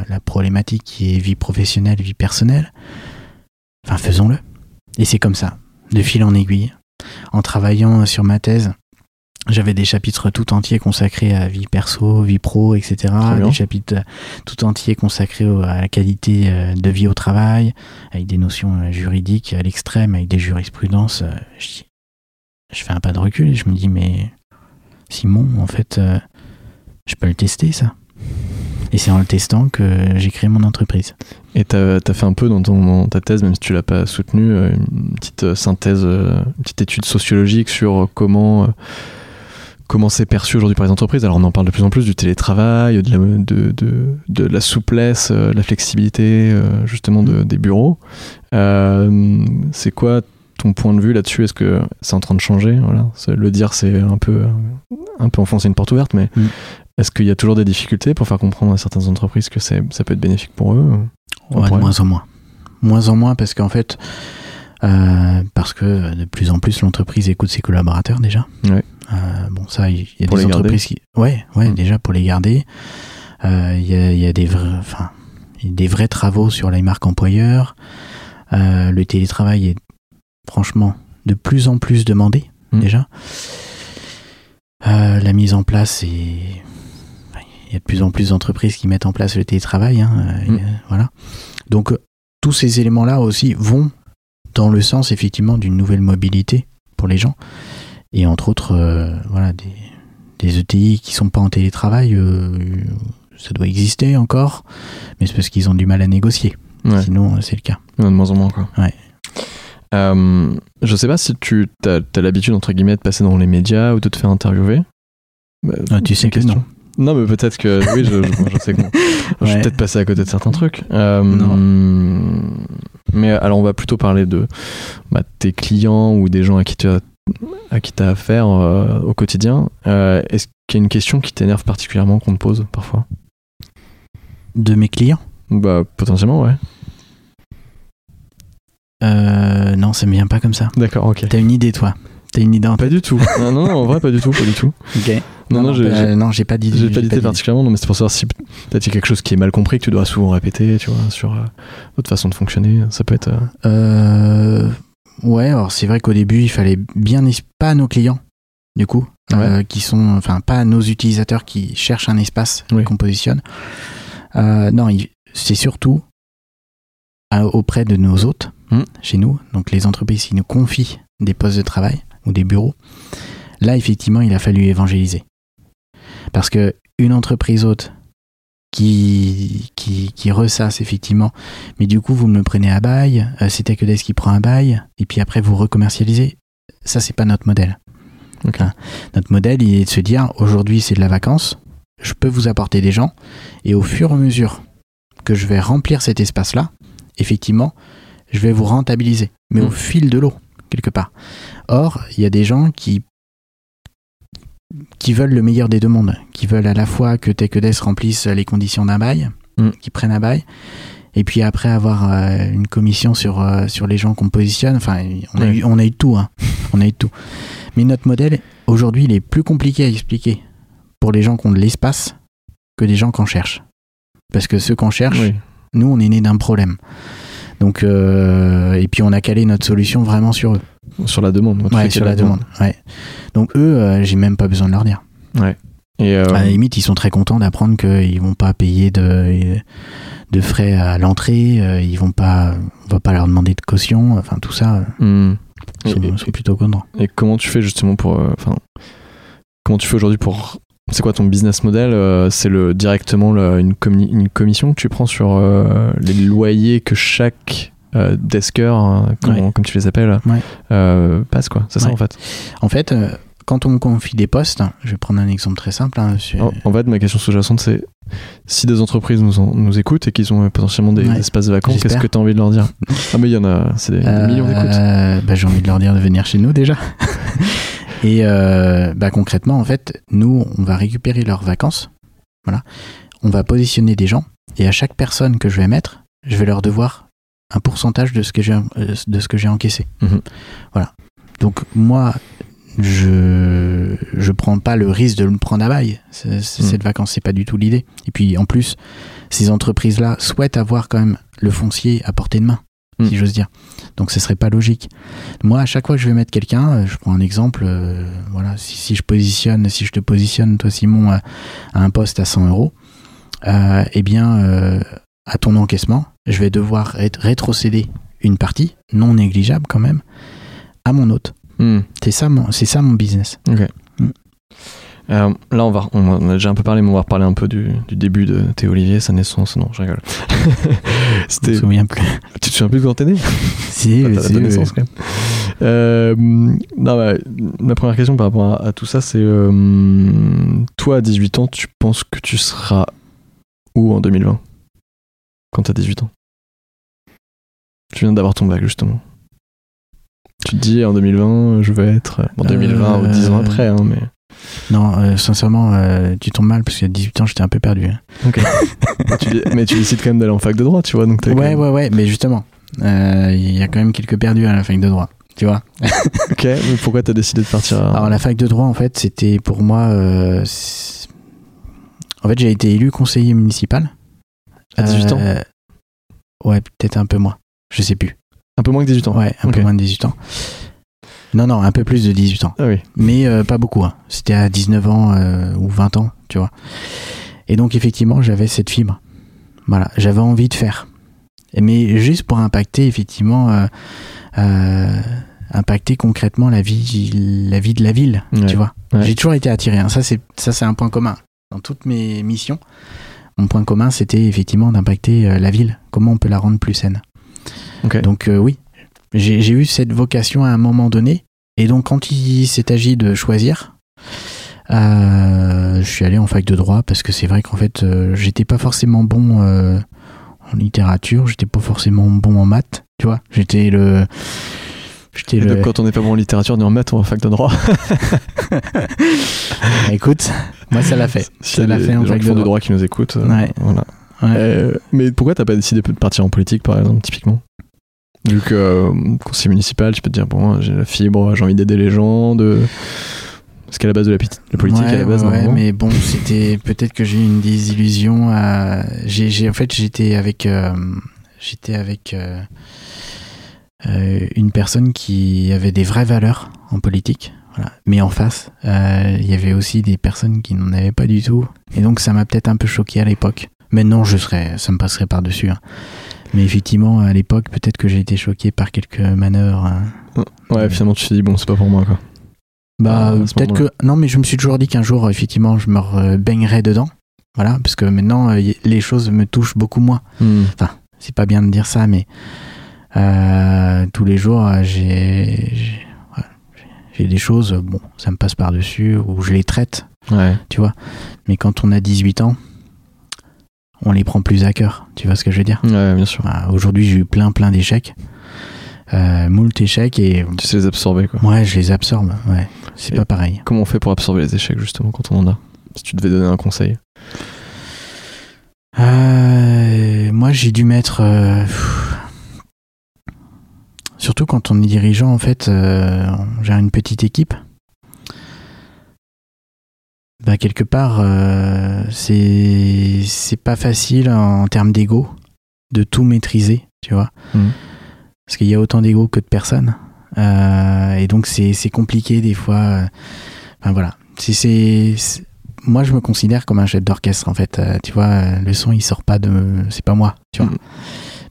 [SPEAKER 2] la problématique qui est vie professionnelle, vie personnelle. Enfin, faisons-le. Et c'est comme ça, de fil en aiguille. En travaillant sur ma thèse, j'avais des chapitres tout entiers consacrés à vie perso, vie pro, etc. Des chapitres tout entiers consacrés à la qualité euh, de vie au travail, avec des notions euh, juridiques à l'extrême, avec des jurisprudences. euh, Je, fais un pas de recul et je me dis, mais Simon, en fait, je peux le tester, ça. Et c'est en le testant que j'ai créé mon entreprise.
[SPEAKER 1] Et t'as as fait un peu dans, ton, dans ta thèse, même si tu l'as pas soutenue, une petite synthèse, une petite étude sociologique sur comment euh, comment c'est perçu aujourd'hui par les entreprises. Alors on en parle de plus en plus du télétravail, de la, de, de, de la souplesse, euh, de la flexibilité, euh, justement de- des bureaux. Euh, c'est quoi ton point de vue là-dessus? Est-ce que c'est en train de changer? Voilà. Le dire, c'est un peu un peu enfoncer une porte ouverte, mais
[SPEAKER 2] Mm.
[SPEAKER 1] est-ce qu'il y a toujours des difficultés pour faire comprendre à certaines entreprises que ça peut être bénéfique pour eux?
[SPEAKER 2] Ouais, de moins en moins. Moins en moins parce qu'en fait, parce que de plus en plus l'entreprise écoute ses collaborateurs déjà.
[SPEAKER 1] Ouais.
[SPEAKER 2] Euh, bon, ça, il y a
[SPEAKER 1] Pour
[SPEAKER 2] des
[SPEAKER 1] garder.
[SPEAKER 2] entreprises qui. Ouais, ouais,
[SPEAKER 1] Mm.
[SPEAKER 2] déjà pour les garder. Euh, Il y, y a des vrais, enfin, des vrais travaux sur les marques employeurs. Euh, le télétravail est franchement de plus en plus demandé
[SPEAKER 1] Mm.
[SPEAKER 2] déjà. Euh, la mise en place est il y a de plus en plus d'entreprises qui mettent en place le télétravail. hein, euh,
[SPEAKER 1] Mm.
[SPEAKER 2] a- voilà. Donc, tous ces éléments-là aussi vont dans le sens, effectivement, d'une nouvelle mobilité pour les gens. Et entre autres, euh, voilà, des, des ETI qui sont pas en télétravail, euh, ça doit exister encore, mais c'est parce qu'ils ont du mal à négocier.
[SPEAKER 1] Ouais.
[SPEAKER 2] Sinon, euh, c'est le cas.
[SPEAKER 1] De moins en moins, quoi.
[SPEAKER 2] Ouais.
[SPEAKER 1] Euh, je sais pas si tu as, l'habitude, entre guillemets, de passer dans les médias ou de te faire interviewer. Bah,
[SPEAKER 2] Ah, tu sais que
[SPEAKER 1] question.
[SPEAKER 2] non.
[SPEAKER 1] Non, mais peut-être que. Oui, je, je- je sais que non. <laughs> Je
[SPEAKER 2] Ouais.
[SPEAKER 1] peut-être passé à côté de certains trucs. Euh,
[SPEAKER 2] Non.
[SPEAKER 1] Mais alors, on va plutôt parler de bah, tes clients ou des gens à qui tu as, à qui as affaire euh, au quotidien. Euh, Est-ce qu'il y a une question qui t'énerve particulièrement qu'on te pose parfois?
[SPEAKER 2] De mes clients?
[SPEAKER 1] Bah, potentiellement, ouais.
[SPEAKER 2] Euh, non, ça me vient pas comme ça.
[SPEAKER 1] D'accord, ok.
[SPEAKER 2] T'as une idée, toi? T'as une idée en
[SPEAKER 1] Pas du tout. non, non, en vrai, pas du tout, pas du tout.
[SPEAKER 2] Ok.
[SPEAKER 1] Non, non, j'ai- j'ai-
[SPEAKER 2] non, j'ai pas d'idée.
[SPEAKER 1] J'ai pas d'idée particulièrement, non, mais c'est pour savoir si y a quelque chose qui est mal compris, que tu dois souvent répéter, tu vois, sur euh, votre façon de fonctionner. Ça peut être. euh,
[SPEAKER 2] Euh, ouais, alors c'est vrai qu'au début, il fallait bien pas à nos clients, du coup, euh, qui sont, enfin, pas à nos utilisateurs qui cherchent un espace
[SPEAKER 1] Oui.
[SPEAKER 2] qu'on positionne. Euh, non, c'est surtout à- auprès de nos hôtes
[SPEAKER 1] Mm.
[SPEAKER 2] chez nous, donc les entreprises qui nous confient des postes de travail ou des bureaux. Là, effectivement, il a fallu évangéliser, parce que une entreprise hôte qui, qui, qui ressasse effectivement mais du coup vous me prenez à bail, euh, c'est Techodes qui prend un bail, et puis après vous recommercialisez. Ça, c'est pas notre modèle. Hein. Notre modèle, il est de se dire aujourd'hui c'est de la vacance, je peux vous apporter des gens, et au fur et à mesure que je vais remplir cet espace-là, effectivement, je vais vous rentabiliser, mais au fil de l'eau, quelque part. Or, il y a des gens qui qui veulent le meilleur des deux mondes, qui veulent à la fois que Techodes remplisse les conditions d'un bail,
[SPEAKER 1] Mm.
[SPEAKER 2] qui prennent un bail, et puis après avoir euh, une commission sur, euh, sur les gens qu'on positionne. Enfin, on a, eu, on a eu tout. Hein. <laughs> On a eu tout. Mais notre modèle, aujourd'hui, il est plus compliqué à expliquer pour les gens qui ont de l'espace que des gens qu'on cherche. Parce que ceux qu'on cherche,
[SPEAKER 1] Oui.
[SPEAKER 2] nous, on est né d'un problème. Donc, euh, et puis on a calé notre solution vraiment sur eux.
[SPEAKER 1] Sur la demande.
[SPEAKER 2] Ouais, sur la demande. Ouais. Donc eux, euh, j'ai même pas besoin de leur dire.
[SPEAKER 1] Et euh,
[SPEAKER 2] À la limite, ils sont très contents d'apprendre qu'ils vont pas payer de, de frais à l'entrée, euh, ils vont pas, on va pas leur demander de caution, enfin tout ça,
[SPEAKER 1] hmm.
[SPEAKER 2] ils sont,
[SPEAKER 1] Et-
[SPEAKER 2] ils sont plutôt contents.
[SPEAKER 1] Et comment tu fais justement pour. Enfin, comment tu fais aujourd'hui pour. C'est quoi ton business model euh, C'est le directement le- une, commi- une commission que tu prends sur euh, les loyers que chaque euh, desker, hein,
[SPEAKER 2] Ouais.
[SPEAKER 1] comme tu les appelles,
[SPEAKER 2] Ouais.
[SPEAKER 1] euh, passe quoi. C'est ça en fait.
[SPEAKER 2] En fait, euh, quand on me confie des postes, je vais prendre un exemple très simple. hein, sur-
[SPEAKER 1] En, en fait, ma question sous-jacente, c'est si des entreprises nous, en- nous écoutent et qu'ils ont euh, potentiellement des
[SPEAKER 2] Ouais.
[SPEAKER 1] espaces vacants, qu'est-ce que tu as envie de leur dire? <laughs> Ah, mais il y en a, c'est des,
[SPEAKER 2] Euh,
[SPEAKER 1] millions d'écoutes.
[SPEAKER 2] bah, J'ai envie de leur dire de venir chez nous déjà. <laughs> Et euh, bah, concrètement, en fait, nous, on va récupérer leurs vacances. Voilà. On va positionner des gens. Et à chaque personne que je vais mettre, je vais leur devoir un pourcentage de ce que j'ai euh, de ce que j'ai encaissé.
[SPEAKER 1] Mhm.
[SPEAKER 2] Voilà. Donc moi, je je prends pas le risque de me prendre à bail. C'est- c'est-
[SPEAKER 1] Mhm.
[SPEAKER 2] Cette vacance, c'est pas du tout l'idée. Et puis en plus, ces entreprises-là souhaitent avoir quand même le foncier à portée de main,
[SPEAKER 1] Mhm.
[SPEAKER 2] si j'ose dire. Donc ce serait pas logique. Moi, à chaque fois que je vais mettre quelqu'un, euh, je prends un exemple. euh, voilà, si, si je positionne, si je te positionne, toi Simon, à, à un poste à 100 euros, eh bien, euh, à ton encaissement, je vais devoir ré- rétrocéder une partie, non négligeable quand même, à mon hôte.
[SPEAKER 1] Hmm.
[SPEAKER 2] C'est ça, mon- c'est ça mon business.
[SPEAKER 1] Euh, là, on, va, on a déjà un peu parlé, mais on va reparler un peu du, du début de Théo Olivier, sa naissance. Non, je rigole. <laughs>
[SPEAKER 2] Je me souviens plus.
[SPEAKER 1] tu te souviens plus de quand t'es né?
[SPEAKER 2] Si,
[SPEAKER 1] Ta-
[SPEAKER 2] mais
[SPEAKER 1] ta-
[SPEAKER 2] si,
[SPEAKER 1] naissance, quand même. Euh, non, bah, ma première question par rapport à, à tout ça, c'est euh, toi, à 18 ans, tu penses que tu seras où en 2020 Quand t'as 18 ans Tu viens d'avoir ton bac, justement. Tu te dis, en 2020, je vais être... En 2020 ou 10 ans
[SPEAKER 2] Euh,
[SPEAKER 1] après, hein, mais...
[SPEAKER 2] Non, euh, sincèrement, euh, tu tombes mal parce qu'à 18 ans, j'étais un peu perdu. hein.
[SPEAKER 1] Ok. <laughs> mais, tu, mais tu décides quand même d'aller en fac de droit, tu vois. Donc
[SPEAKER 2] Ouais,
[SPEAKER 1] même-
[SPEAKER 2] ouais, ouais, mais justement, euh, il y a quand même quelques perdus à la fac de droit. Tu vois <laughs>
[SPEAKER 1] Ok, mais pourquoi t'as décidé de partir à...
[SPEAKER 2] Alors la fac de droit, en fait, c'était pour moi. euh, en fait, j'ai été élu conseiller municipal.
[SPEAKER 1] À 18 ans
[SPEAKER 2] Euh, Ouais, peut-être un peu moins. Je sais plus.
[SPEAKER 1] Un peu moins que 18 ans
[SPEAKER 2] Ouais, un peu moins de 18 ans. Non, non, un peu plus de 18 ans.
[SPEAKER 1] Ah oui.
[SPEAKER 2] Mais euh, pas beaucoup. hein. C'était à 19 ans euh, ou 20 ans, tu vois. Et donc, effectivement, j'avais cette fibre. Voilà, j'avais envie de faire. Mais juste pour impacter, effectivement, impacter concrètement la vie, la vie de la ville,
[SPEAKER 1] Ouais.
[SPEAKER 2] tu vois.
[SPEAKER 1] Ouais.
[SPEAKER 2] J'ai toujours été attiré. hein. Ça, c'est un point commun dans toutes mes missions. Mon point commun, c'était effectivement d'impacter euh, la ville. Comment on peut la rendre plus saine. Donc euh, oui, j'ai eu cette vocation à un moment donné. Et donc quand il s'est agi de choisir, euh, je suis allé en fac de droit parce que c'est vrai qu'en fait, euh, j'étais pas forcément bon en littérature, j'étais pas forcément bon en maths, tu vois. J'étais le... J'étais
[SPEAKER 1] Et
[SPEAKER 2] le...
[SPEAKER 1] donc, quand on n'est pas bon en littérature, on est en maths ou en fac de droit. <laughs>
[SPEAKER 2] Écoute, moi ça l'a fait. Ça l'a fait en fac de
[SPEAKER 1] du
[SPEAKER 2] droit.
[SPEAKER 1] qui nous écoutent, euh,
[SPEAKER 2] Ouais.
[SPEAKER 1] voilà. Euh, mais pourquoi t'as pas décidé de partir en politique, par exemple, typiquement? Vu que euh, conseiller municipal, tu peux te dire, bon, j'ai la fibre, j'ai envie d'aider les gens, de... Parce qu'à la base de la, la politique,
[SPEAKER 2] Ouais,
[SPEAKER 1] à la base,
[SPEAKER 2] ouais, mais bon, c'était peut-être que j'ai eu une désillusion. à- J'ai, j'ai- en fait, j'étais avec, euh, j'étais avec une personne qui avait des vraies valeurs en politique. Voilà. Mais en face, euh, il y avait aussi des personnes qui n'en avaient pas du tout. Et donc, ça m'a peut-être un peu choqué à l'époque. Maintenant, je serais, ça me passerait par-dessus. hein. Mais effectivement, à l'époque, peut-être que j'ai été choqué par quelques manœuvres. hein.
[SPEAKER 1] Ouais, finalement, tu te dis, bon, c'est pas pour moi, quoi.
[SPEAKER 2] Bah, euh, peut-être que. Non, mais je me suis toujours dit qu'un jour, effectivement, je me baignerais dedans. Voilà, parce que maintenant, euh, les choses me touchent beaucoup moins.
[SPEAKER 1] Hmm.
[SPEAKER 2] C'est pas bien de dire ça, mais euh, tous les jours, euh, j'ai. des choses, euh, bon, ça me passe par-dessus, ou je les traite,
[SPEAKER 1] Ouais.
[SPEAKER 2] tu vois. Mais quand on a 18 ans, on les prend plus à cœur, tu vois ce que je veux dire?
[SPEAKER 1] Ouais, bien sûr.
[SPEAKER 2] Bah, Aujourd'hui, j'ai eu plein, plein d'échecs. Euh, moult échecs, et
[SPEAKER 1] Tu sais les absorber, quoi.
[SPEAKER 2] ouais, je les absorbe, ouais. C'est pas pareil.
[SPEAKER 1] Comment on fait pour absorber les échecs, justement, quand on en a? Si tu devais donner un conseil.
[SPEAKER 2] Euh, moi, j'ai dû mettre. euh, pff, surtout quand on est dirigeant, en fait, euh, on gère une petite équipe. Bah, quelque part, euh, c'est c'est pas facile en termes d'ego de tout maîtriser, tu vois.
[SPEAKER 1] Mhm.
[SPEAKER 2] Parce qu'il y a autant d'ego que de personnes. Euh, et donc, c'est compliqué des fois. euh, Enfin, voilà. C'est- moi je me considère comme un chef d'orchestre en fait Euh, tu vois le son il sort pas de c'est pas moi tu vois
[SPEAKER 1] Mhm.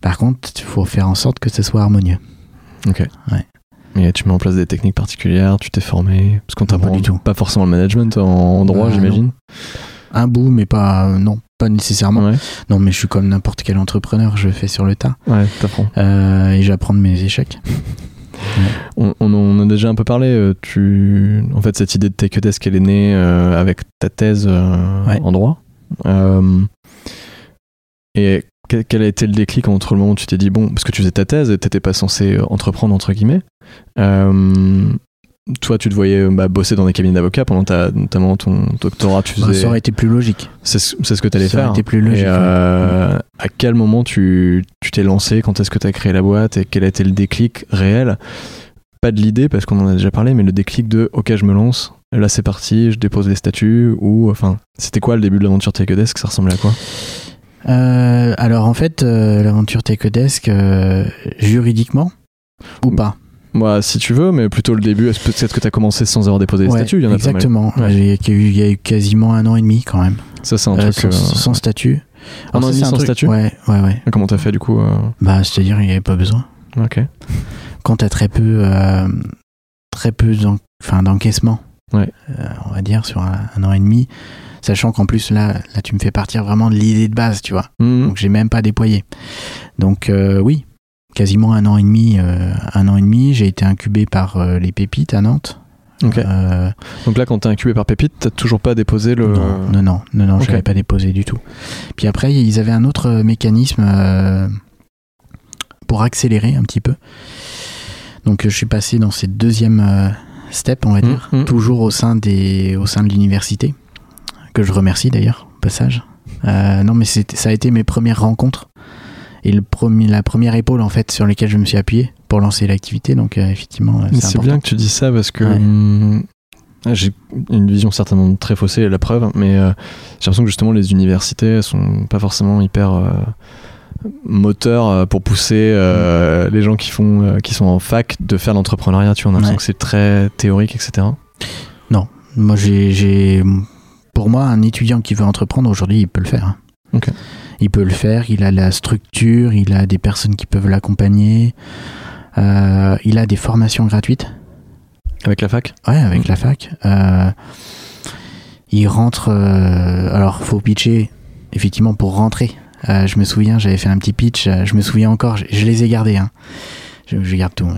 [SPEAKER 2] par contre il faut faire en sorte que ce soit harmonieux
[SPEAKER 1] Ok.
[SPEAKER 2] Ouais.
[SPEAKER 1] Et tu mets en place des techniques particulières, tu t'es formé. Parce qu'on
[SPEAKER 2] pas
[SPEAKER 1] t'apprend
[SPEAKER 2] du tout.
[SPEAKER 1] pas forcément le management en, droit,
[SPEAKER 2] Euh,
[SPEAKER 1] j'imagine.
[SPEAKER 2] un bout mais pas euh, non pas nécessairement
[SPEAKER 1] Ouais,
[SPEAKER 2] non mais je suis comme n'importe quel entrepreneur je fais sur le tas
[SPEAKER 1] ouais, t'apprends.
[SPEAKER 2] Euh, et j'apprends de mes échecs <laughs>
[SPEAKER 1] On, on en a déjà un peu parlé. euh, Tu... En fait, cette idée de Take Desk, elle est née euh, avec ta thèse
[SPEAKER 2] Ouais.
[SPEAKER 1] en droit. Et quel, a été le déclic entre le moment où tu t'es dit, bon, parce que tu faisais ta thèse et t'étais pas censé euh, entreprendre, entre guillemets. Euh, toi, tu te voyais euh, bah, bosser dans des cabinets d'avocats pendant ta, notamment ton doctorat. Tu
[SPEAKER 2] Bah,
[SPEAKER 1] faisais...
[SPEAKER 2] ça aurait été plus logique
[SPEAKER 1] C'est ce que tu allais
[SPEAKER 2] Ça aurait
[SPEAKER 1] faire.
[SPEAKER 2] été plus logique,
[SPEAKER 1] Et euh, à quel moment tu tu t'es lancé? Quand est-ce que tu as créé la boîte? Et quel a été le déclic réel? Pas de l'idée, parce qu'on en a déjà parlé, mais le déclic de OK, je me lance, là c'est parti, je dépose les statuts. Ou enfin, c'était quoi le début de l'aventure Take a Desk? Ça ressemblait à quoi?
[SPEAKER 2] Euh, alors en fait euh, l'aventure Tecodesk euh, juridiquement ou pas?
[SPEAKER 1] Moi, si tu veux, mais plutôt le début. Peut-être que tu as commencé sans avoir déposé
[SPEAKER 2] Ouais,
[SPEAKER 1] statuts? Il y en a
[SPEAKER 2] exactement
[SPEAKER 1] Pas mal. Ouais.
[SPEAKER 2] J'ai- il y a eu- il y a eu quasiment un an et demi quand même
[SPEAKER 1] Ça, c'est un
[SPEAKER 2] Euh,
[SPEAKER 1] truc.
[SPEAKER 2] sans, sans statut.
[SPEAKER 1] Un an et demi sans
[SPEAKER 2] truc-
[SPEAKER 1] statut?
[SPEAKER 2] Ouais, ouais, ouais.
[SPEAKER 1] Comment t'as fait du coup
[SPEAKER 2] Bah, c'est-à-dire, il n'y avait pas besoin.
[SPEAKER 1] Ok.
[SPEAKER 2] Quand tu as très peu, très peu d'en- enfin, d'encaissement,
[SPEAKER 1] Ouais.
[SPEAKER 2] on va dire, sur un, un an et demi, sachant qu'en plus, là, là, tu me fais partir vraiment de l'idée de base, tu vois.
[SPEAKER 1] Mhm.
[SPEAKER 2] Donc, j'ai même pas déployé. Donc, euh, oui, quasiment un an et demi. euh, un an et demi, j'ai été incubé par euh, les pépites à Nantes.
[SPEAKER 1] Donc là, quand t'es incubé par Pépite, t'as toujours pas déposé le.
[SPEAKER 2] Non, non, non, non, non
[SPEAKER 1] Ok.
[SPEAKER 2] je l'avais pas déposé du tout. Puis après, ils avaient un autre mécanisme pour accélérer un petit peu. Donc, je suis passé dans cette deuxième euh, step, on va dire,
[SPEAKER 1] Mhm.
[SPEAKER 2] toujours au sein, des, au sein de l'université, que je remercie d'ailleurs, au passage. Euh, non, mais ça a été mes premières rencontres et le premier, la première épaule en fait sur laquelle je me suis appuyé pour lancer l'activité. Donc, euh, effectivement, euh, c'est
[SPEAKER 1] bien que tu dis ça parce que
[SPEAKER 2] Ouais.
[SPEAKER 1] hum, j'ai une vision certainement très faussée, la preuve, mais euh, j'ai l'impression que justement les universités sont pas forcément hyper euh, moteurs pour pousser les gens qui font qui sont en fac de faire l'entrepreneuriat. Tu vois, on a l'impression
[SPEAKER 2] Ouais.
[SPEAKER 1] que c'est très théorique, etc.
[SPEAKER 2] Moi, j'ai, j'ai, pour moi, un étudiant qui veut entreprendre aujourd'hui, il peut le faire. hein. Il peut le faire. Il a la structure, il a des personnes qui peuvent l'accompagner. euh, il a des formations gratuites.
[SPEAKER 1] Avec la fac?
[SPEAKER 2] Ouais, avec la fac. Euh, il rentre. euh, alors, faut pitcher, effectivement, pour rentrer. Euh, je me souviens, j'avais fait un petit pitch. je me souviens encore, je, je les ai gardés. hein. Je, je garde tout. ouais.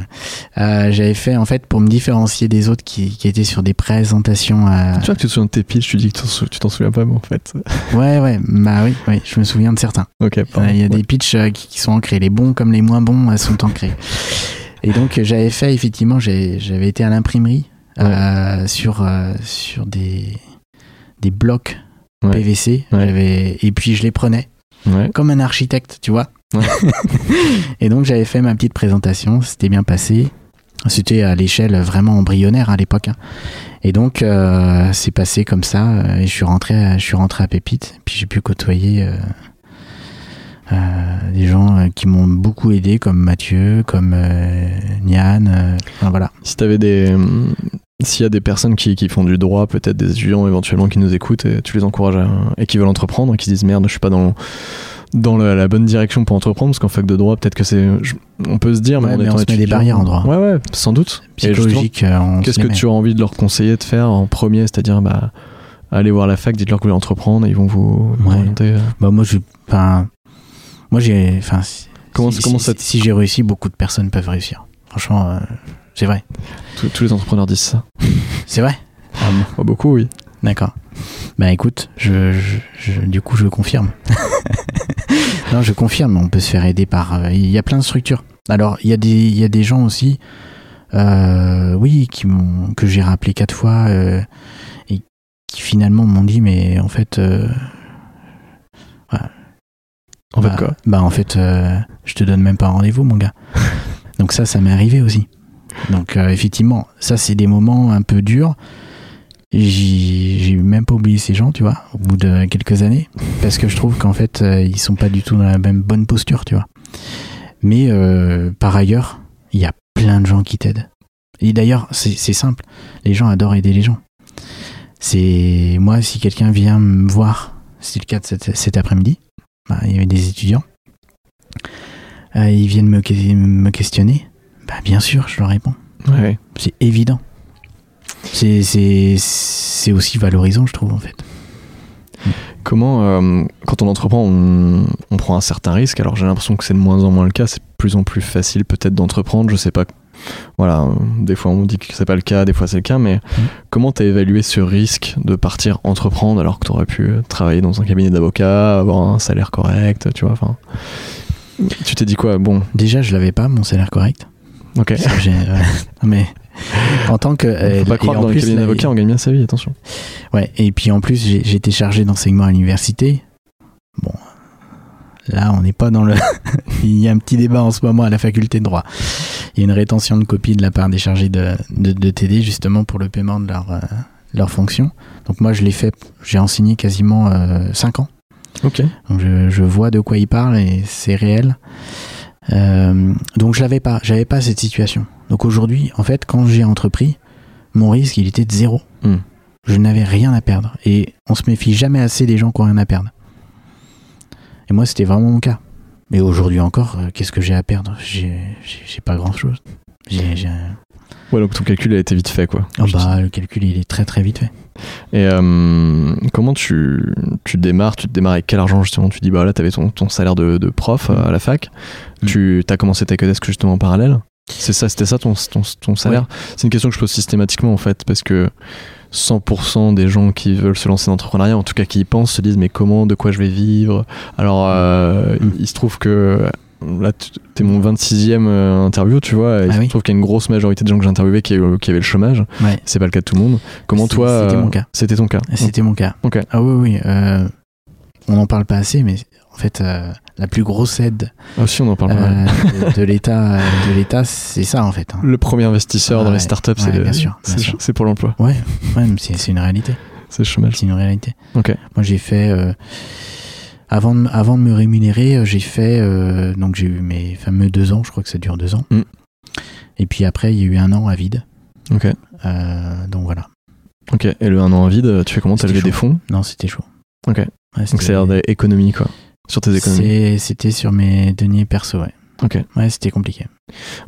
[SPEAKER 2] Euh, j'avais fait, en fait, pour me différencier des autres qui, qui étaient sur des présentations. euh,
[SPEAKER 1] Tu vois que tu te souviens de tes pitchs, tu dis que tu t'en souviens pas, mais en fait. <laughs>
[SPEAKER 2] Ouais, ouais, bah oui, oui, je me souviens de certains.
[SPEAKER 1] Ok.
[SPEAKER 2] Euh. Il y a
[SPEAKER 1] Ouais.
[SPEAKER 2] des pitchs qui, qui sont ancrés, les bons comme les moins bons sont ancrés. Et donc j'avais fait, effectivement, j'avais été à l'imprimerie sur, sur des, des blocs
[SPEAKER 1] Ouais.
[SPEAKER 2] PVC, et puis je les prenais.
[SPEAKER 1] Ouais.
[SPEAKER 2] comme un architecte, tu vois. <laughs> Et donc j'avais fait ma petite présentation, c'était bien passé. C'était à l'échelle vraiment embryonnaire à l'époque. hein. Et donc euh, c'est passé comme ça. euh, Et je suis rentré, à, je suis rentré à Pépite. Puis j'ai pu côtoyer euh, des gens qui m'ont beaucoup aidé, comme Mathieu, comme Nian. voilà.
[SPEAKER 1] Si t'avais des. hum, S'il y a des personnes qui, qui font du droit, peut-être des étudiants éventuellement qui nous écoutent, et tu les encourages et qui veulent entreprendre, et qui se disent merde, je suis pas dans, dans la, la bonne direction pour entreprendre, parce qu'en fac de droit, peut-être que c'est. On peut se dire,
[SPEAKER 2] Ouais,
[SPEAKER 1] en
[SPEAKER 2] mais
[SPEAKER 1] étant
[SPEAKER 2] on se met des barrières en droit.
[SPEAKER 1] Ouais, ouais, sans doute.
[SPEAKER 2] Psychologique, euh,
[SPEAKER 1] Qu'est-ce que
[SPEAKER 2] met.
[SPEAKER 1] tu as envie de leur conseiller de faire en premier C'est-à-dire, bah, allez voir la fac, dites-leur que vous voulez entreprendre, et ils vont vous
[SPEAKER 2] Ouais.
[SPEAKER 1] orienter. euh.
[SPEAKER 2] Bah moi je, moi j'ai, enfin, si,
[SPEAKER 1] Comment-
[SPEAKER 2] si,
[SPEAKER 1] comment
[SPEAKER 2] si-
[SPEAKER 1] ça
[SPEAKER 2] si j'ai réussi, beaucoup de personnes peuvent réussir. Franchement, euh, c'est vrai,
[SPEAKER 1] Tous, tous les entrepreneurs disent ça.
[SPEAKER 2] c'est vrai? <laughs> Ah
[SPEAKER 1] beaucoup, oui.
[SPEAKER 2] D'accord. Bah écoute, je, je- je- du coup je confirme. <laughs> non, je confirme. On peut se faire aider par. euh, Il y a plein de structures. Alors il y a des, il y a des gens aussi, euh, oui, qui que j'ai rappelé quatre fois euh, et qui finalement m'ont dit, mais en fait. euh,
[SPEAKER 1] En
[SPEAKER 2] bah,
[SPEAKER 1] fait, quoi?
[SPEAKER 2] Bah en fait, je te donne même pas un rendez-vous, mon gars. <laughs> Donc ça, ça m'est arrivé aussi. Donc effectivement, ça c'est des moments un peu durs. J'ai même pas oublié ces gens, tu vois, au bout de quelques années, parce que je trouve qu'en fait, euh, ils sont pas du tout dans la même bonne posture, tu vois. Mais euh, par ailleurs, il y a plein de gens qui t'aident. Et d'ailleurs, c'est simple. Les gens adorent aider les gens. C'est moi, si quelqu'un vient me voir, c'est le cas de cet, cet après-midi, bah, il y avait des étudiants. Euh, ils viennent me, que- me questionner. Bah, bien sûr, je leur réponds.
[SPEAKER 1] Ouais.
[SPEAKER 2] C'est évident. C'est- C'est c'est aussi valorisant, je trouve, en fait.
[SPEAKER 1] Comment, euh, quand on entreprend, on, on prend un certain risque. Alors j'ai l'impression que c'est de moins en moins le cas. C'est de plus en plus facile peut-être d'entreprendre. Je sais pas. Voilà, euh, des fois on dit que c'est pas le cas, des fois c'est le cas. Mais comment t'as évalué ce risque de partir entreprendre alors que t'aurais pu euh, travailler dans un cabinet d'avocat, avoir un salaire correct, tu vois Enfin, tu t'es dit quoi? Bon,
[SPEAKER 2] Déjà, je l'avais pas, mon salaire correct.
[SPEAKER 1] ok.
[SPEAKER 2] Ça. <laughs> Non, mais <laughs> en tant que. euh,
[SPEAKER 1] Faut pas croire dans les
[SPEAKER 2] plus,
[SPEAKER 1] cabinets
[SPEAKER 2] là,
[SPEAKER 1] d'avocat on gagne bien sa vie. Attention.
[SPEAKER 2] Ouais, et puis en plus, j'ai- j'étais chargé d'enseignement à l'université. Bon, là, on n'est pas dans le. <laughs> Il y a un petit débat en ce moment à la faculté de droit. Il y a une rétention de copies de la part des chargés de, de, de TD, justement, pour le paiement de leur, euh, leur fonction. Donc, moi, je l'ai fait, j'ai enseigné quasiment 5 ans.
[SPEAKER 1] Ok.
[SPEAKER 2] Donc, je, je vois de quoi il parle et c'est réel. Euh, donc, je l'avais pas, j'avais pas cette situation. Donc, aujourd'hui, en fait, quand j'ai entrepris, mon risque, il était de zéro.
[SPEAKER 1] Hmm.
[SPEAKER 2] Je n'avais rien à perdre. Et on se méfie jamais assez des gens qui ont rien à perdre. Et moi, c'était vraiment mon cas. Mais aujourd'hui encore, euh, qu'est-ce que j'ai à perdre? J'ai pas grand-chose. J'ai j'ai
[SPEAKER 1] Ouais, donc ton calcul a été vite fait quoi.
[SPEAKER 2] Oh bah, le calcul, il est très très vite fait.
[SPEAKER 1] Et euh, comment tu, tu démarres Tu te démarres avec quel argent justement? Tu dis bah là t'avais ton, ton salaire de, de prof euh, à la fac.
[SPEAKER 2] Mm.
[SPEAKER 1] Tu as commencé ta Codesk justement en parallèle? C'est ça, c'était ça ton, ton, ton salaire? C'est une question que je pose systématiquement en fait parce que 100% des gens qui veulent se lancer dans l'entrepreneuriat, en tout cas qui y pensent, se disent mais comment, de quoi je vais vivre? Alors euh,
[SPEAKER 2] Mm.
[SPEAKER 1] il se trouve que là t'es mon 26e euh, interview, tu vois. Et
[SPEAKER 2] Ah oui.
[SPEAKER 1] trouve qu'il y a une grosse majorité de gens que j'ai interviewés qui, qui avaient le chômage.
[SPEAKER 2] Ouais.
[SPEAKER 1] C'est pas le cas de tout le monde. Comment toi
[SPEAKER 2] c'était
[SPEAKER 1] euh,
[SPEAKER 2] mon cas.
[SPEAKER 1] C'était ton cas.
[SPEAKER 2] C'était mon cas.
[SPEAKER 1] Ok.
[SPEAKER 2] Ah oui, oui. euh, on n'en parle pas assez, mais en fait, euh, la plus grosse aide
[SPEAKER 1] Ah, aussi, on en parle pas
[SPEAKER 2] euh,
[SPEAKER 1] mal.
[SPEAKER 2] de, l'État, de l'État, c'est ça en fait. hein.
[SPEAKER 1] Le premier investisseur dans
[SPEAKER 2] Ouais,
[SPEAKER 1] les startups,
[SPEAKER 2] ouais,
[SPEAKER 1] c'est
[SPEAKER 2] bien sûr,
[SPEAKER 1] c'est- pour l'emploi,
[SPEAKER 2] Ouais, c'est c'est une réalité.
[SPEAKER 1] c'est le chômage.
[SPEAKER 2] C'est une réalité.
[SPEAKER 1] Ok.
[SPEAKER 2] Moi, j'ai fait. euh, avant, de, avant de me rémunérer, euh, j'ai fait. euh, donc, j'ai eu mes fameux deux ans, je crois que ça dure deux ans.
[SPEAKER 1] Mm.
[SPEAKER 2] Et puis après, il y a eu un an à vide.
[SPEAKER 1] Ok.
[SPEAKER 2] Euh, donc voilà.
[SPEAKER 1] Ok. Et le un an en vide, tu fais comment? T'as levé des fonds?
[SPEAKER 2] Non, c'était chaud.
[SPEAKER 1] Ok.
[SPEAKER 2] Ouais,
[SPEAKER 1] Donc c'est l'air d'économie, quoi. Sur tes économies.
[SPEAKER 2] C'était sur mes deniers perso, ouais.
[SPEAKER 1] Ok.
[SPEAKER 2] Ouais, c'était compliqué.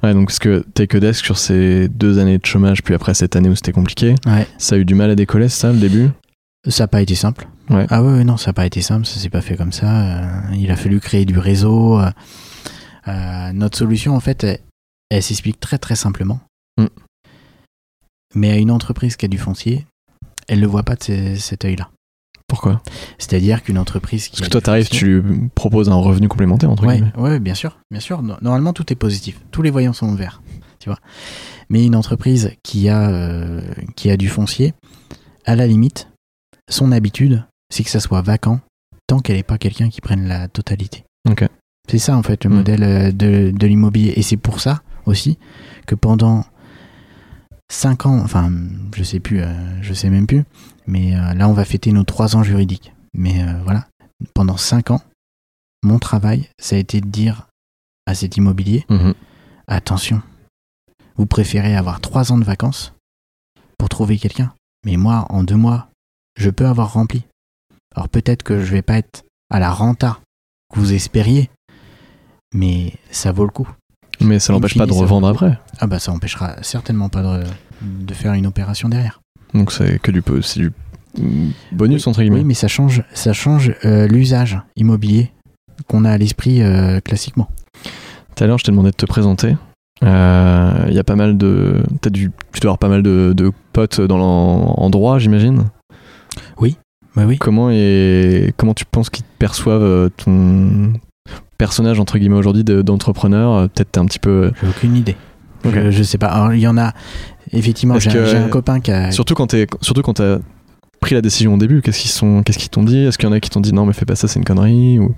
[SPEAKER 1] Ouais, donc parce que Takeodesk, sur ces deux années de chômage, puis après cette année où c'était compliqué,
[SPEAKER 2] Ouais.
[SPEAKER 1] ça a eu du mal à décoller, c'est ça, le début?
[SPEAKER 2] Ça n'a pas été simple.
[SPEAKER 1] Ouais.
[SPEAKER 2] Ah ouais, non, ça n'a pas été simple, ça s'est pas fait comme ça. Euh, il a fallu créer du réseau. euh, euh, notre solution, en fait, elle, elle s'explique très très simplement.
[SPEAKER 1] Mm.
[SPEAKER 2] Mais à une entreprise qui a du foncier, elle ne le voit pas de ce- cet œil-là.
[SPEAKER 1] Pourquoi?
[SPEAKER 2] C'est-à-dire qu'une entreprise qui.
[SPEAKER 1] Parce que toi, t'arrives, tu lui proposes un revenu complémentaire, entre
[SPEAKER 2] Ouais,
[SPEAKER 1] guillemets.
[SPEAKER 2] ouais, bien sûr, bien sûr. No- Normalement, tout est positif. Tous les voyants sont verts, tu vois. Mais une entreprise qui a, euh, qui a du foncier, à la limite, son habitude, c'est que ça soit vacant tant qu'elle n'est pas quelqu'un qui prenne la totalité. C'est ça en fait le
[SPEAKER 1] Mm.
[SPEAKER 2] modèle euh, de, de l'immobilier. Et c'est pour ça aussi que pendant 5 ans, enfin je sais plus, euh, je sais même plus, mais euh, là on va fêter nos 3 ans juridiques. Mais euh, voilà, pendant 5 ans, mon travail, ça a été de dire à cet immobilier,
[SPEAKER 1] Mhm.
[SPEAKER 2] attention, vous préférez avoir 3 ans de vacances pour trouver quelqu'un. Mais moi, en 2 mois, je peux avoir rempli. Alors peut-être que je vais pas être à la renta que vous espériez, mais ça vaut le coup.
[SPEAKER 1] Mais ça n'empêche pas de revendre après.
[SPEAKER 2] Ah bah ça empêchera certainement pas de, de faire une opération derrière.
[SPEAKER 1] Donc c'est que du, peu- c'est du bonus entre guillemets.
[SPEAKER 2] Oui, mais ça change, ça change euh, l'usage immobilier qu'on a à l'esprit euh, classiquement.
[SPEAKER 1] Tout à l'heure, je t'ai demandé de te présenter. Euh, Il y a pas mal de. Dû, tu dois avoir pas mal de, de potes dans l'en- en droit, j'imagine.
[SPEAKER 2] Oui, oui.
[SPEAKER 1] Comment, et, comment tu penses qu'ils te perçoivent euh, ton personnage, entre guillemets, aujourd'hui de- d'entrepreneur? Euh, Peut-être un petit peu.
[SPEAKER 2] J'ai aucune idée. Je, je sais pas. Il y en a. Effectivement, j'ai un copain qui a.
[SPEAKER 1] Surtout quand t'es- surtout quand t'as pris la décision au début, qu'est-ce qu'ils sont, qu'est-ce qu'ils t'ont dit? Est-ce qu'il y en a qui t'ont dit non, mais fais pas ça, c'est une connerie ou...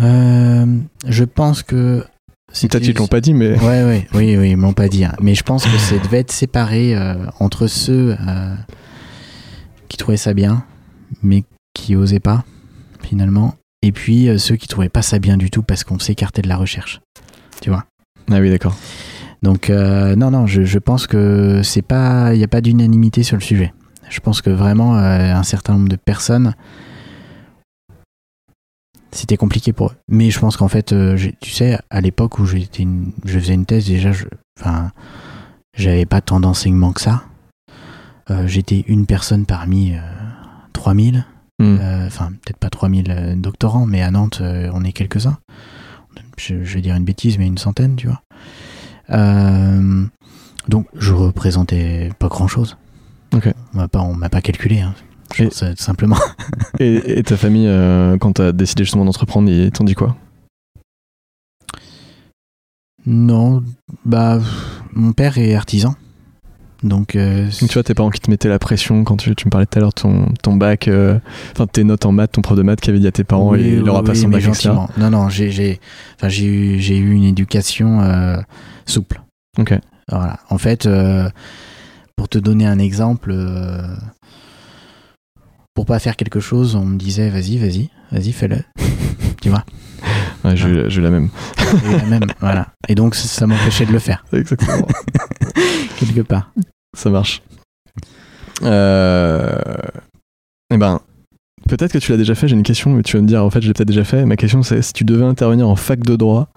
[SPEAKER 2] Euh, je pense que.
[SPEAKER 1] Peut-être qu'ils l'ont pas dit, mais.
[SPEAKER 2] Ouais, ouais, oui, oui, ils m'ont pas dit. hein. Mais je pense que <laughs> ça devait être séparé euh, entre ceux euh, qui trouvaient ça bien, mais qui osaient pas, finalement, et puis euh, ceux qui trouvaient pas ça bien du tout parce qu'on s'écartait de la recherche. Tu vois?
[SPEAKER 1] Ah oui, d'accord.
[SPEAKER 2] Donc, euh, non, non, je, je pense que c'est pas. Il n'y a pas d'unanimité sur le sujet. Je pense que vraiment, euh, un certain nombre de personnes. C'était compliqué pour eux. Mais je pense qu'en fait, tu sais, à l'époque où j'étais une- je faisais une thèse, déjà, je, enfin, j'avais pas tant d'enseignements que ça. Euh, j'étais une personne parmi euh, 3000.
[SPEAKER 1] Hmm.
[SPEAKER 2] Euh, Enfin, peut-être pas 3000 euh, doctorants, mais à Nantes, euh, on est quelques-uns. Je, je vais dire une bêtise, mais une centaine, tu vois. Euh, donc, je représentais pas grand-chose.
[SPEAKER 1] Ok.
[SPEAKER 2] On m'a pas, on m'a pas calculé, hein. Je
[SPEAKER 1] Et-
[SPEAKER 2] pense, euh, simplement. <laughs>
[SPEAKER 1] Et, et ta famille, euh, quand t'as décidé justement d'entreprendre, ils t'ont dit quoi?
[SPEAKER 2] Non, bah, mon père est artisan. Donc, euh,
[SPEAKER 1] Donc, tu vois, tes parents qui te mettaient la pression quand tu, tu me parlais tout à l'heure, ton, ton bac, euh, enfin tes notes en maths, ton prof de maths qui avait dit à tes parents,
[SPEAKER 2] Oui,
[SPEAKER 1] et il
[SPEAKER 2] oui,
[SPEAKER 1] aura pas
[SPEAKER 2] oui,
[SPEAKER 1] son
[SPEAKER 2] mais
[SPEAKER 1] bac,
[SPEAKER 2] gentiment. Non, non, j'ai, j'ai, enfin, j'ai eu, j'ai eu une éducation euh, souple.
[SPEAKER 1] Ok.
[SPEAKER 2] Voilà. En fait, pour te donner un exemple, pour pas faire quelque chose, on me disait vas-y, vas-y, vas-y, fais-le. <laughs> tu vois
[SPEAKER 1] Ouais, j'ai j'ai eu la même.
[SPEAKER 2] Et la même, voilà. Et donc, ça m'empêchait de le faire, <laughs>
[SPEAKER 1] Exactement. <laughs>
[SPEAKER 2] quelque part.
[SPEAKER 1] Ça marche. Euh... Eh ben, peut-être que tu l'as déjà fait. J'ai une question, mais tu vas me dire, en fait, je l'ai peut-être déjà fait. Ma question, c'est si tu devais intervenir en fac de droit